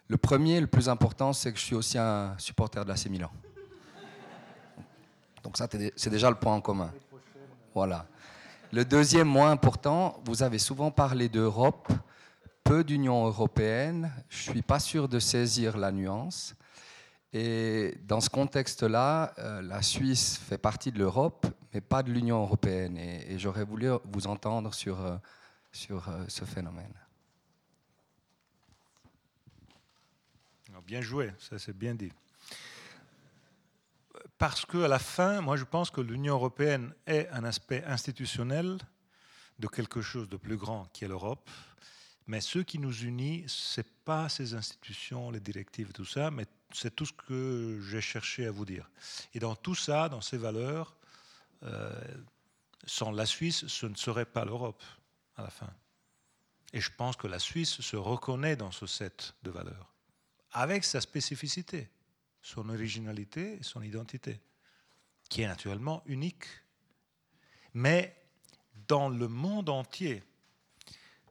Le premier, le plus important, c'est que je suis aussi un supporter de l'AC Milan. Donc ça, c'est déjà le point en commun. Voilà. Le deuxième, moins important, vous avez souvent parlé d'Europe peu d'Union européenne. Je ne suis pas sûr de saisir la nuance. Et dans ce contexte-là, euh, la Suisse fait partie de l'Europe, mais pas de l'Union européenne. Et, j'aurais voulu vous entendre sur, euh, euh, ce phénomène. Bien joué, ça c'est bien dit. Parce qu'à la fin, moi je pense que l'Union européenne est un aspect institutionnel de quelque chose de plus grand qui est l'Europe. Mais ce qui nous unit, ce n'est pas ces institutions, les directives, tout ça, mais c'est tout ce que j'ai cherché à vous dire. Et dans tout ça, dans ces valeurs, euh, sans la Suisse, ce ne serait pas l'Europe à la fin. Et je pense que la Suisse se reconnaît dans ce set de valeurs, avec sa spécificité, son originalité et son identité, qui est naturellement unique. Mais dans le monde entier,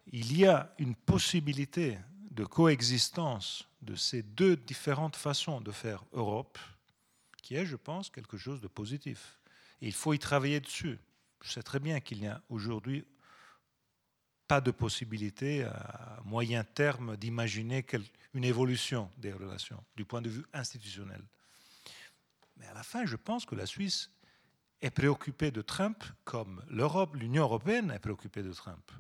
il y a une possibilité de coexistence de ces deux différentes façons de faire Europe, qui est, je pense, quelque chose de positif. Il faut y travailler dessus. Je sais très bien qu'il n'y a aujourd'hui pas de possibilité à moyen terme d'imaginer une évolution des relations du point de vue institutionnel. Mais à la fin, je pense que la Suisse est préoccupée de Trump comme l'Europe, l'Union européenne est préoccupée de Trump.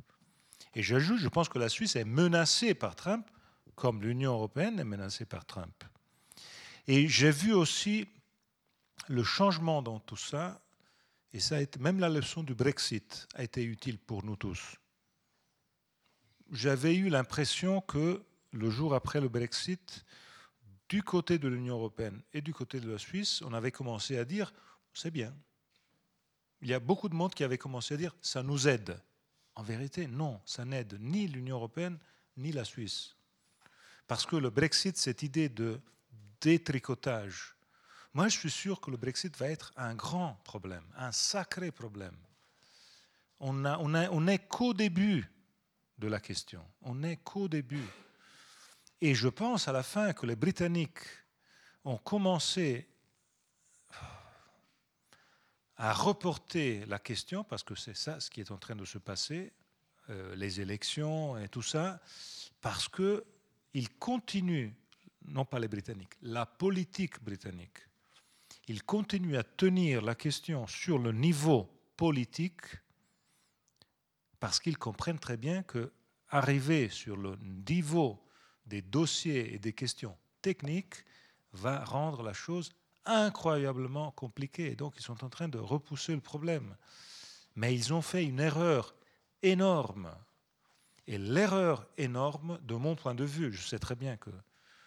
Et j'ajoute, je pense que la Suisse est menacée par Trump, comme l'Union européenne est menacée par Trump. Et j'ai vu aussi le changement dans tout ça, et ça a même la leçon du Brexit a été utile pour nous tous. J'avais eu l'impression que le jour après le Brexit, du côté de l'Union européenne et du côté de la Suisse, on avait commencé à dire c'est bien. Il y a beaucoup de monde qui avait commencé à dire ça nous aide. En vérité, non, ça n'aide ni l'Union européenne ni la Suisse. Parce que le Brexit, cette idée de détricotage, moi je suis sûr que le Brexit va être un grand problème, un sacré problème. On on on qu'au début de la question, on n'est qu'au début. Et je pense à la fin que les Britanniques ont commencé à reporter la question, parce que c'est ça ce qui est en train de se passer, euh, les élections et tout ça, parce qu'ils continuent, non pas les Britanniques, la politique britannique. Ils continuent à tenir la question sur le niveau politique parce qu'ils comprennent très bien que arriver sur le niveau des dossiers et des questions techniques va rendre la chose incroyablement compliquée. Et donc ils sont en train de repousser le problème. Mais ils ont fait une erreur énorme. Et l'erreur énorme, de mon point de vue, je sais très bien que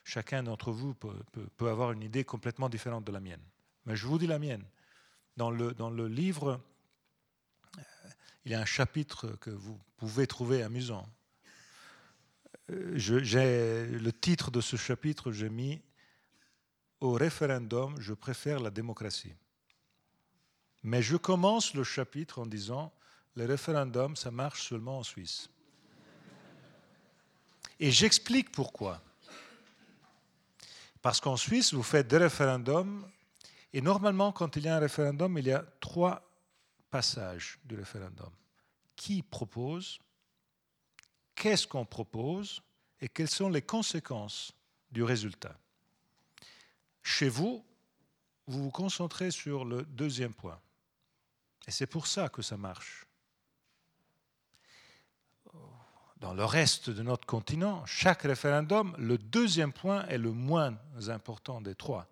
chacun d'entre vous peut, avoir une idée complètement différente de la mienne. Mais je vous dis la mienne. Dans le, dans le livre, euh, il y a un chapitre que vous pouvez trouver amusant. Euh, j'ai le titre de ce chapitre, j'ai mis Au référendum, je préfère la démocratie. Mais je commence le chapitre en disant Le référendum, ça marche seulement en Suisse. Et j'explique pourquoi. Parce qu'en Suisse, vous faites des référendums, et normalement, quand il y a un référendum, il y a trois passages du référendum. Qui propose Qu'est-ce qu'on propose Et quelles sont les conséquences du résultat? Chez vous, vous vous concentrez sur le deuxième point. Et c'est pour ça que ça marche dans le reste de notre continent, chaque référendum, le deuxième point est le moins important des trois.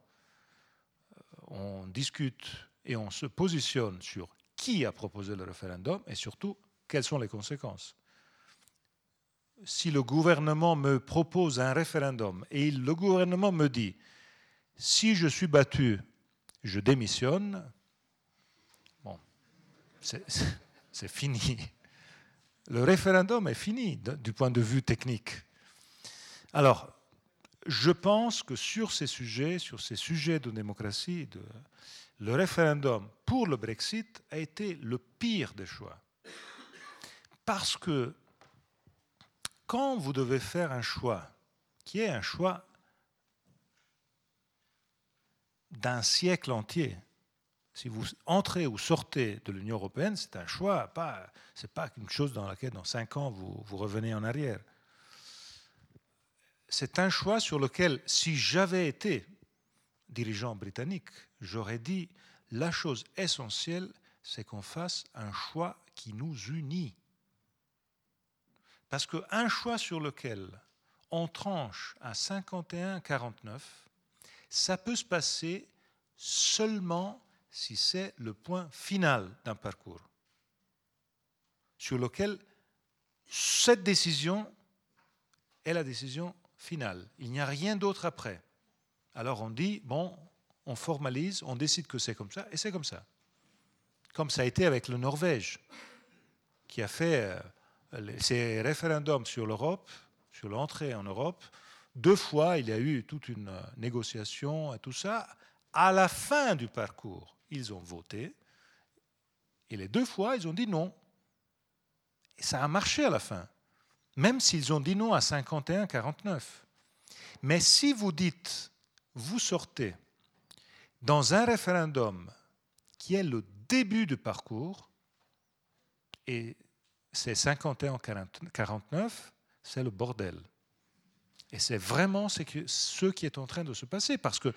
Euh, on discute et on se positionne sur qui a proposé le référendum et surtout quelles sont les conséquences. Si le gouvernement me propose un référendum et le gouvernement me dit si je suis battu, je démissionne, bon, c'est fini le référendum est fini du point de vue technique. Alors, je pense que sur ces sujets, sur ces sujets de démocratie, le référendum pour le Brexit a été le pire des choix. Parce que quand vous devez faire un choix, qui est un choix d'un siècle entier, si vous entrez ou sortez de l'Union européenne, c'est un choix, pas, ce n'est pas une chose dans laquelle dans cinq ans vous, vous revenez en arrière. C'est un choix sur lequel, si j'avais été dirigeant britannique, j'aurais dit la chose essentielle, c'est qu'on fasse un choix qui nous unit. Parce qu'un choix sur lequel on tranche à 51-49, ça peut se passer seulement si c'est le point final d'un parcours sur lequel cette décision est la décision finale. Il n'y a rien d'autre après. Alors on dit, bon, on formalise, on décide que c'est comme ça, et c'est comme ça. Comme ça a été avec le Norvège, qui a fait euh, ses référendums sur l'Europe, sur l'entrée en Europe. Deux fois, il y a eu toute une euh, négociation et tout ça. À la fin du parcours, ils ont voté. Et les deux fois, ils ont dit non. Et ça a marché à la fin, même s'ils ont dit non à 51-49. Mais si vous dites, vous sortez dans un référendum qui est le début du parcours, et c'est 51-49, c'est le bordel. Et c'est vraiment ce, qui est en train de se passer, parce que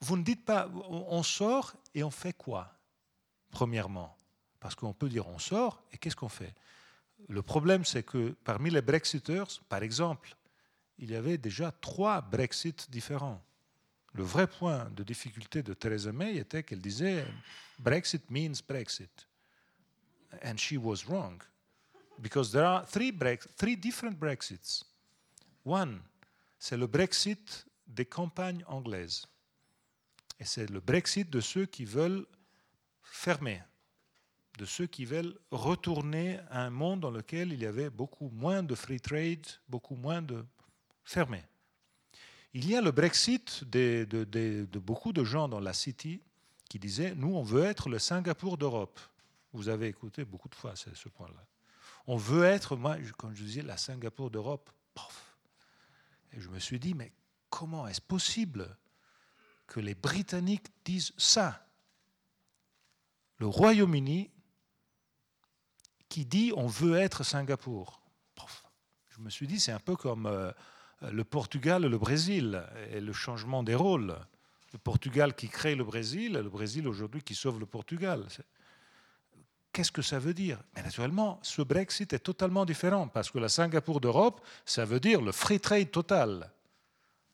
vous ne dites pas on sort et on fait quoi Premièrement, parce qu'on peut dire on sort et qu'est-ce qu'on fait? Le problème, c'est que parmi les Brexiteurs, par exemple, il y avait déjà trois Brexit différents. Le vrai point de difficulté de Theresa May était qu'elle disait Brexit means Brexit. And she was wrong. Because there are three, three different Brexits. One, c'est le Brexit des campagnes anglaises. Et c'est le Brexit de ceux qui veulent fermer, de ceux qui veulent retourner à un monde dans lequel il y avait beaucoup moins de free trade, beaucoup moins de fermé. Il y a le Brexit de, beaucoup de gens dans la City qui disaient Nous, on veut être le Singapour d'Europe. Vous avez écouté beaucoup de fois ce point-là. On veut être, moi, quand je disais la Singapour d'Europe, Et je me suis dit Mais comment est-ce possible que les Britanniques disent ça? Le Royaume-Uni qui dit on veut être Singapour. Je me suis dit c'est un peu comme euh, le Portugal et le Brésil et le changement des rôles. le Portugal qui crée le Brésil et le Brésil aujourd'hui qui sauve le Portugal. Qu'est-ce que ça veut dire? Mais naturellement, ce Brexit est totalement différent parce que la Singapour d'Europe, ça veut dire le free trade total,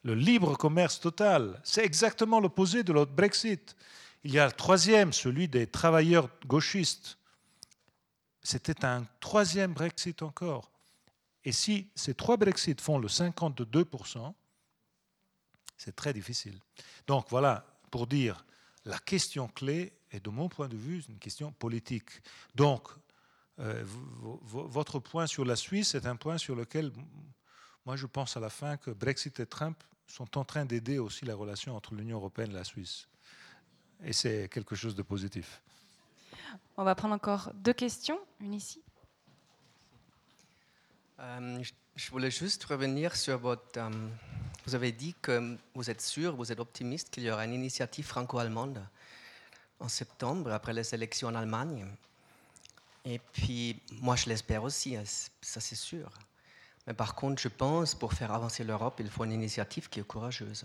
le libre commerce total. C'est exactement l'opposé de l'autre Brexit. Il y a le troisième, celui des travailleurs gauchistes. C'était un troisième Brexit encore. Et si ces trois Brexit font le 52%, c'est très difficile. Donc voilà, pour dire, la question clé est, de mon point de vue, une question politique. Donc, euh, votre point sur la Suisse est un point sur lequel, moi, je pense à la fin que Brexit et Trump sont en train d'aider aussi la relation entre l'Union européenne et la Suisse. Et c'est quelque chose de positif. On va prendre encore deux questions, une ici. Euh, je voulais juste revenir sur votre... Euh, vous avez dit que vous êtes sûr, vous êtes optimiste qu'il y aura une initiative franco-allemande en septembre, après les élections en Allemagne. Et puis, moi, je l'espère aussi, hein, ça c'est sûr. Mais par contre, je pense, pour faire avancer l'Europe, il faut une initiative qui est courageuse.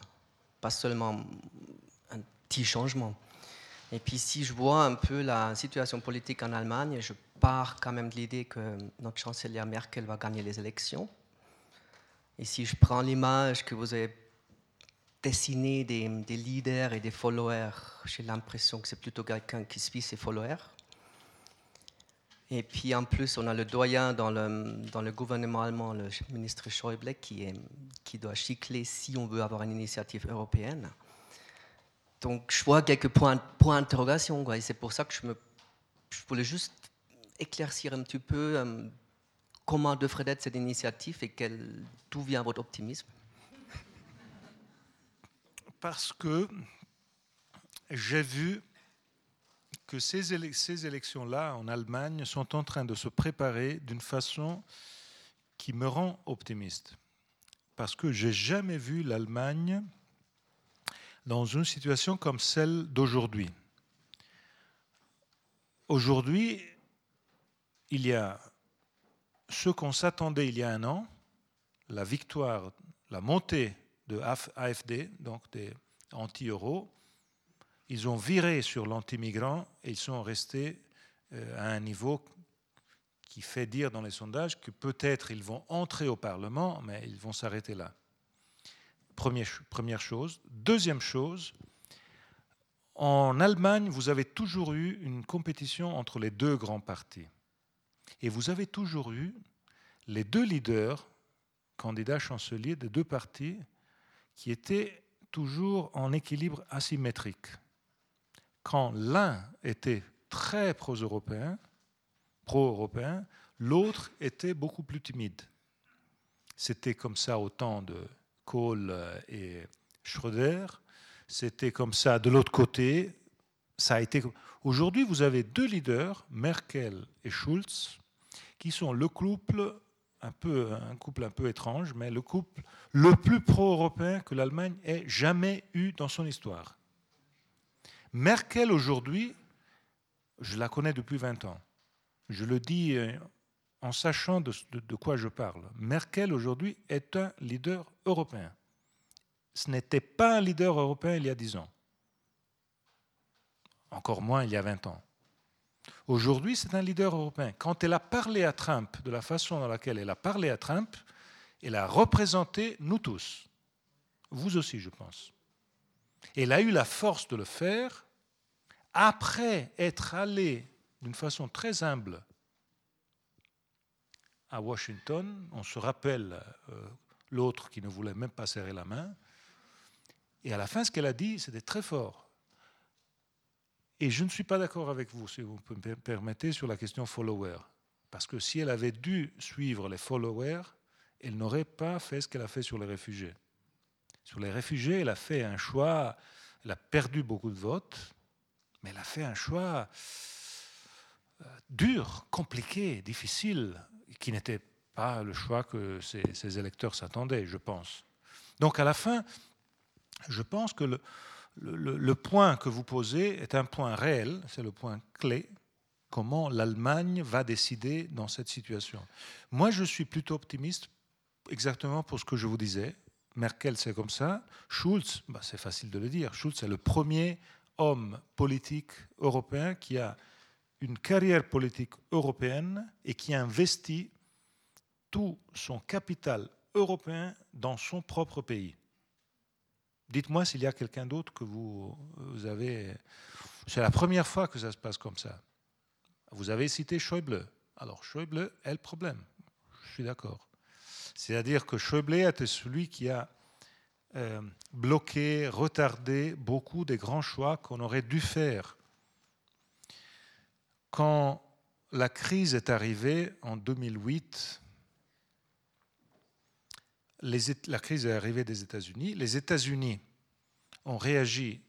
Pas seulement un petit changement. Et puis, si je vois un peu la situation politique en Allemagne, je pars quand même de l'idée que notre chancelière Merkel va gagner les élections. Et si je prends l'image que vous avez dessinée des, leaders et des followers, j'ai l'impression que c'est plutôt quelqu'un qui suit ses followers. Et puis en plus, on a le doyen dans le, gouvernement allemand, le ministre Schäuble, qui, doit chicler si on veut avoir une initiative européenne. Donc je vois quelques points, points d'interrogation. Et c'est pour ça que je, voulais juste éclaircir un petit peu euh, Comment devrait être cette initiative et d'où vient votre optimisme Parce que j'ai vu que ces, élections-là en Allemagne sont en train de se préparer d'une façon qui me rend optimiste. Parce que j'ai jamais vu l'Allemagne dans une situation comme celle d'aujourd'hui. Aujourd'hui, il y a ce qu'on s'attendait il y a un an, la victoire, la montée de AFD, donc des anti-euros, ils ont viré sur l'anti-migrant et ils sont restés euh, à un niveau qui fait dire dans les sondages que peut-être ils vont entrer au Parlement, mais ils vont s'arrêter là. Première, première chose. Deuxième chose, en Allemagne, vous avez toujours eu une compétition entre les deux grands partis. Et vous avez toujours eu les deux leaders, candidats chanceliers des deux partis, qui étaient toujours en équilibre asymétrique. Quand l'un était très pro-européen, pro-européen, l'autre était beaucoup plus timide. C'était comme ça au temps de Kohl et Schröder. C'était comme ça de l'autre côté. Ça a été. Aujourd'hui, vous avez deux leaders, Merkel et Schulz, qui sont le couple un peu un couple un peu étrange, mais le couple le plus pro-européen que l'Allemagne ait jamais eu dans son histoire. Merkel aujourd'hui, je la connais depuis 20 ans. Je le dis euh, en sachant de, de quoi je parle. Merkel aujourd'hui est un leader européen. Ce n'était pas un leader européen il y a 10 ans. Encore moins il y a 20 ans. Aujourd'hui, c'est un leader européen. Quand elle a parlé à Trump de la façon dans laquelle elle a parlé à Trump, elle a représenté nous tous. Vous aussi, je pense. Elle a eu la force de le faire après être allée d'une façon très humble à Washington. On se rappelle euh, l'autre qui ne voulait même pas serrer la main. Et à la fin, ce qu'elle a dit, c'était très fort. Et je ne suis pas d'accord avec vous, si vous me permettez, sur la question follower. Parce que si elle avait dû suivre les followers, elle n'aurait pas fait ce qu'elle a fait sur les réfugiés. Sur les réfugiés, elle a fait un choix, elle a perdu beaucoup de votes, mais elle a fait un choix euh, dur, compliqué, difficile, qui n'était pas le choix que ses, ses électeurs s'attendaient, je pense. Donc à la fin, je pense que le, le, point que vous posez est un point réel, c'est le point clé, comment l'Allemagne va décider dans cette situation. Moi, je suis plutôt optimiste, exactement pour ce que je vous disais, Merkel, c'est comme ça. Schulz, bah, c'est facile de le dire. Schulz est le premier homme politique européen qui a une carrière politique européenne et qui investit tout son capital européen dans son propre pays. Dites-moi s'il y a quelqu'un d'autre que vous, avez. C'est la première fois que ça se passe comme ça. Vous avez cité Schäuble. Alors Schäuble est le problème. Je suis d'accord. C'est-à-dire que Schäuble était celui qui a euh, bloqué, retardé beaucoup des grands choix qu'on aurait dû faire. Quand la crise est arrivée en 2008, la crise est arrivée des États-Unis. Les États-Unis ont réagi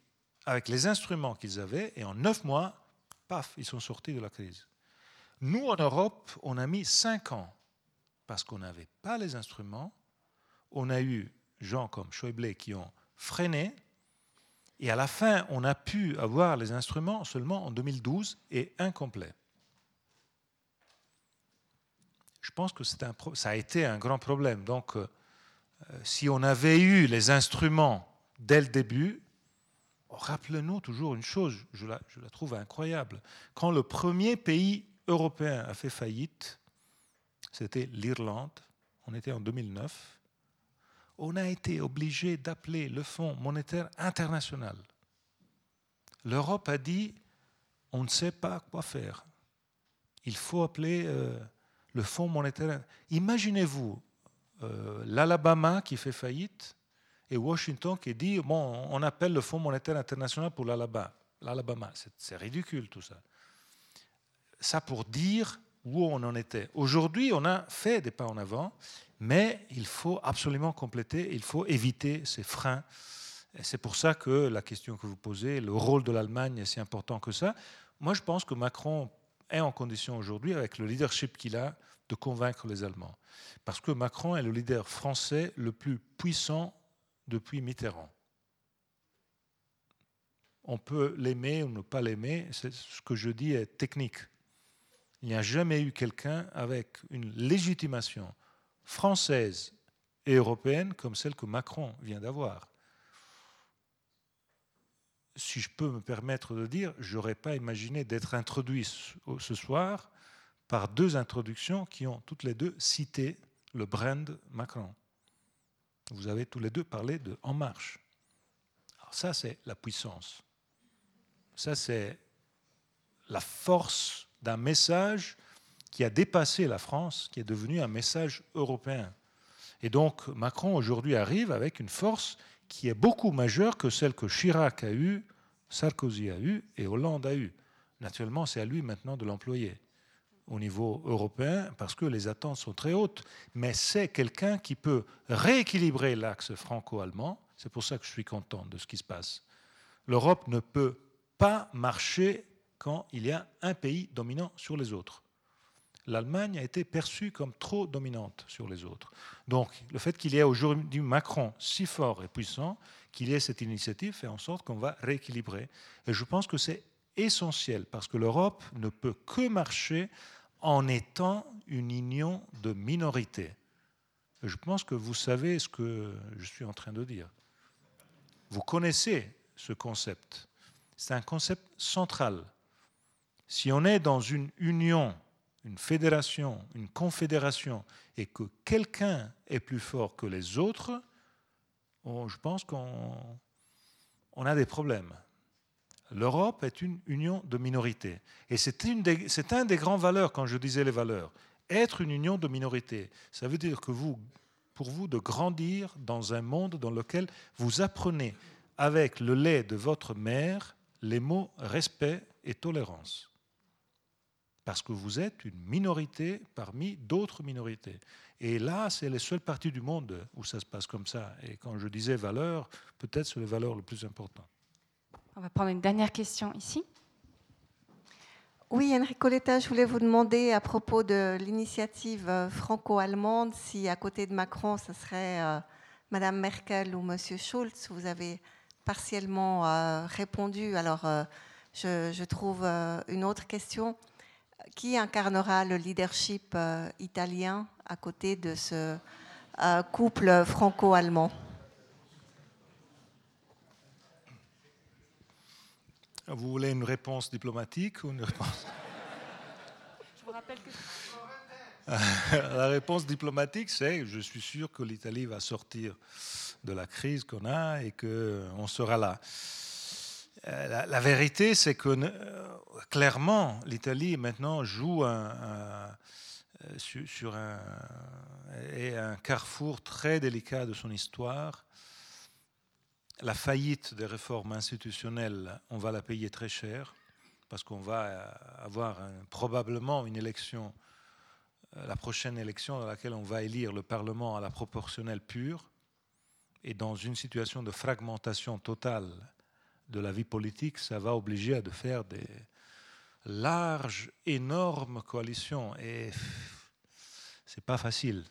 avec les instruments qu'ils avaient et en neuf mois, paf, ils sont sortis de la crise. Nous, en Europe, on a mis cinq ans parce qu'on n'avait pas les instruments. On a eu gens comme Schäuble qui ont freiné. Et à la fin, on a pu avoir les instruments seulement en 2012 et incomplets. Je pense que un, ça a été un grand problème. Donc, euh, si on avait eu les instruments dès le début, rappelez-nous toujours une chose, je la, je la, trouve incroyable. Quand le premier pays européen a fait faillite, c'était l'Irlande, on était en 2009, on a été obligé d'appeler le Fonds monétaire international. L'Europe a dit, on ne sait pas quoi faire. Il faut appeler euh, le Fonds monétaire. Imaginez-vous euh, l'Alabama qui fait faillite et Washington qui dit bon, on appelle le Fonds monétaire international pour l'Alabama. L'Alabama, c'est ridicule tout ça. Ça pour dire où on en était. Aujourd'hui, on a fait des pas en avant, mais il faut absolument compléter, il faut éviter ces freins. C'est pour ça que la question que vous posez, le rôle de l'Allemagne est si important que ça. Moi, je pense que Macron est en condition aujourd'hui, avec le leadership qu'il a, de convaincre les Allemands. Parce que Macron est le leader français le plus puissant depuis Mitterrand. On peut l'aimer ou ne pas l'aimer, ce que je dis est technique. Il n'y a jamais eu quelqu'un avec une légitimation française et européenne comme celle que Macron vient d'avoir. Si je peux me permettre de dire, je n'aurais pas imaginé d'être introduit ce soir par deux introductions qui ont toutes les deux cité le brand Macron. Vous avez tous les deux parlé de En Marche. Alors ça, c'est la puissance. Ça, c'est la force d'un message qui a dépassé la France, qui est devenu un message européen. Et donc Macron aujourd'hui arrive avec une force qui est beaucoup majeure que celle que Chirac a eue, Sarkozy a eue et Hollande a eue. Naturellement, c'est à lui maintenant de l'employer au niveau européen parce que les attentes sont très hautes. Mais c'est quelqu'un qui peut rééquilibrer l'axe franco-allemand. C'est pour ça que je suis content de ce qui se passe. L'Europe ne peut pas marcher quand il y a un pays dominant sur les autres. L'Allemagne a été perçue comme trop dominante sur les autres. Donc le fait qu'il y ait aujourd'hui Macron si fort et puissant, qu'il y ait cette initiative, fait en sorte qu'on va rééquilibrer. Et je pense que c'est essentiel parce que l'Europe ne peut que marcher en étant une union de minorités. Je pense que vous savez ce que je suis en train de dire. Vous connaissez ce concept. C'est un concept central. Si on est dans une union, une fédération, une confédération, et que quelqu'un est plus fort que les autres, je pense qu'on a des problèmes l'Europe est une union de minorités. Et c'est un des grands valeurs quand je disais les valeurs. Être une union de minorités, ça veut dire que vous, pour vous, de grandir dans un monde dans lequel vous apprenez avec le lait de votre mère les mots respect et tolérance. Parce que vous êtes une minorité parmi d'autres minorités. Et là, c'est les seules parties du monde où ça se passe comme ça. Et quand je disais valeurs, peut-être c'est les valeurs les plus importantes. On va prendre une dernière question ici. Oui, Enrico Letta, je voulais vous demander à propos de l'initiative euh, franco-allemande, si à côté de Macron, ce serait euh, Madame Merkel ou Monsieur Schulz. Vous avez partiellement euh, répondu. Alors, je, trouve une autre question. Qui incarnera le leadership italien à côté de ce couple franco-allemand? Vous voulez une réponse diplomatique ou une réponse Je vous rappelle que... La réponse diplomatique, c'est je suis sûr que l'Italie va sortir de la crise qu'on a et qu'on sera là. Euh, la, vérité, c'est que euh, clairement, l'Italie maintenant joue un, euh, sur, un, et un carrefour très délicat de son histoire. La faillite des réformes institutionnelles, on va la payer très cher parce qu'on va avoir probablement une élection euh, la prochaine élection dans laquelle on va élire le Parlement à la proportionnelle pure, et dans une situation de fragmentation totale de la vie politique, ça va obliger à faire des larges, énormes coalitions. Et c'est pas facile.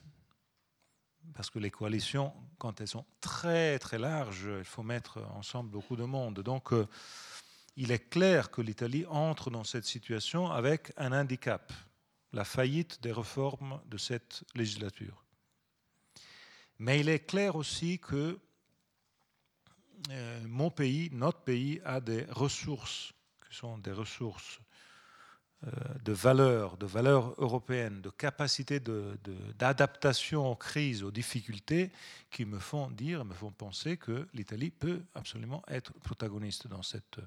Parce que les coalitions, quand elles sont très très larges, il faut mettre ensemble beaucoup de monde. Donc, euh, il est clair que l'Italie entre dans cette situation avec un handicap la faillite des réformes de cette législature. Mais il est clair aussi que euh, mon pays, notre pays, a des ressources, qui sont des ressources de valeurs, de valeurs européennes, de capacité d'adaptation aux crises, aux difficultés, qui me font dire, me font penser que l'Italie peut absolument être protagoniste dans cette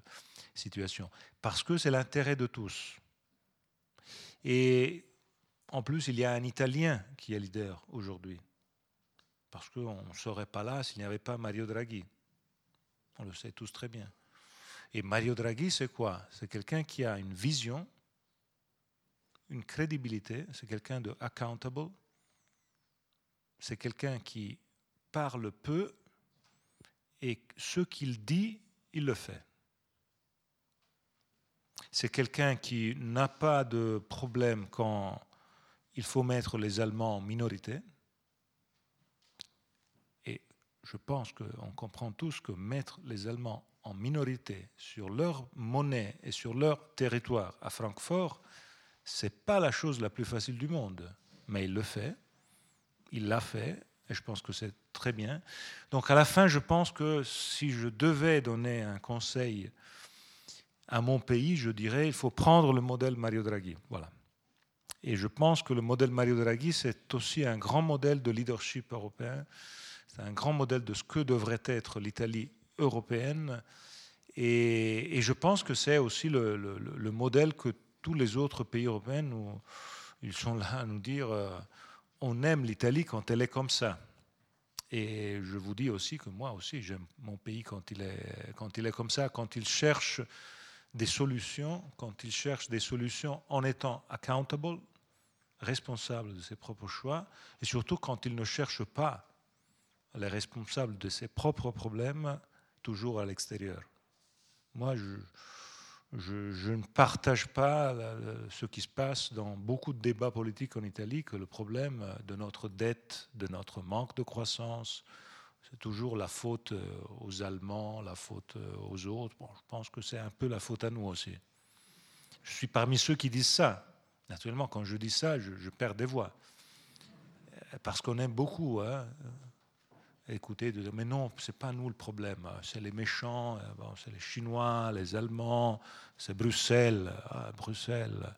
situation. Parce que c'est l'intérêt de tous. Et en plus, il y a un Italien qui est leader aujourd'hui. Parce qu'on ne serait pas là s'il n'y avait pas Mario Draghi. On le sait tous très bien. Et Mario Draghi, c'est quoi? C'est quelqu'un qui a une vision, une crédibilité, c'est quelqu'un de accountable, c'est quelqu'un qui parle peu et ce qu'il dit, il le fait. C'est quelqu'un qui n'a pas de problème quand il faut mettre les Allemands en minorité. Et je pense qu'on comprend tous que mettre les Allemands en minorité sur leur monnaie et sur leur territoire à Francfort, c'est pas la chose la plus facile du monde. Mais il le fait, il l'a fait, et je pense que c'est très bien. Donc à la fin, je pense que si je devais donner un conseil à mon pays, je dirais il faut prendre le modèle Mario Draghi. Voilà. Et je pense que le modèle Mario Draghi, c'est aussi un grand modèle de leadership européen. C'est un grand modèle de ce que devrait être l'Italie européenne. Et, je pense que c'est aussi le, modèle que tous les autres pays européens, ils sont là à nous dire euh, on aime l'Italie quand elle est comme ça. Et je vous dis aussi que moi aussi, j'aime mon pays quand il, est, quand il est comme ça, quand il cherche des solutions, quand il cherche des solutions en étant accountable, responsable de ses propres choix, et surtout quand il ne cherche pas les responsables de ses propres problèmes toujours à l'extérieur. Moi, je, je, ne partage pas ce qui se passe dans beaucoup de débats politiques en Italie, que le problème de notre dette, de notre manque de croissance, c'est toujours la faute euh, aux Allemands, la faute euh, aux autres. Bon, je pense que c'est un peu la faute à nous aussi. Je suis parmi ceux qui disent ça. Naturellement, quand je dis ça, je, perds des voix. Euh, parce qu'on aime beaucoup hein, écouter, mais non, c'est pas nous le problème, c'est les méchants, c'est les Chinois, les Allemands, c'est Bruxelles. Ah, Bruxelles.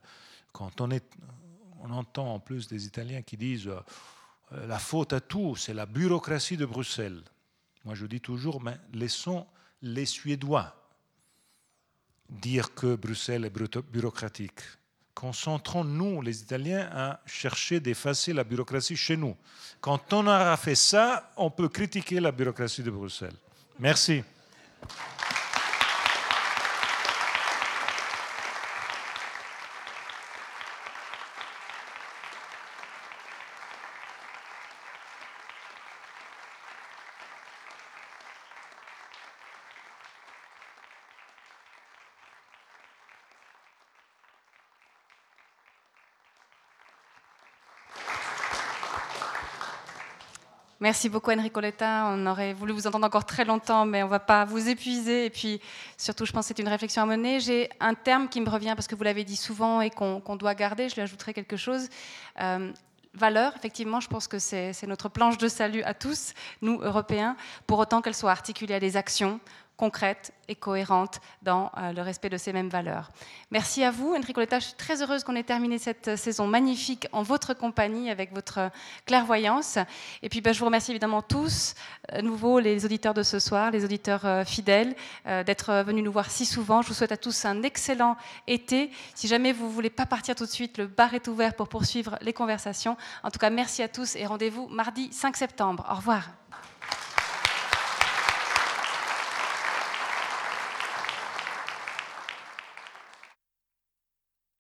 Quand on, est, on entend en plus des Italiens qui disent euh, la faute à tout, c'est la bureaucratie de Bruxelles. Moi, je dis toujours, mais laissons les Suédois dire que Bruxelles est bureaucratique. Concentrons-nous, les Italiens, à chercher d'effacer la bureaucratie chez nous. Quand on aura fait ça, on peut critiquer la bureaucratie de Bruxelles. Merci. Merci beaucoup Enrico Letta. On aurait voulu vous entendre encore très longtemps, mais on ne va pas vous épuiser. Et puis surtout, je pense que c'est une réflexion à mener. J'ai un terme qui me revient parce que vous l'avez dit souvent et qu'on doit garder. Je lui ajouterai quelque chose. Euh, valeur, effectivement, je pense que c'est notre planche de salut à tous, nous, Européens, pour autant qu'elle soit articulée à des actions concrète et cohérente dans euh, le respect de ces mêmes valeurs. Merci à vous, Enrico Letta. Je suis très heureuse qu'on ait terminé cette saison magnifique en votre compagnie, avec votre clairvoyance. Et puis, ben, je vous remercie évidemment tous, à nouveau les auditeurs de ce soir, les auditeurs euh, fidèles, euh, d'être venus nous voir si souvent. Je vous souhaite à tous un excellent été. Si jamais vous ne voulez pas partir tout de suite, le bar est ouvert pour poursuivre les conversations. En tout cas, merci à tous et rendez-vous mardi 5 septembre. Au revoir.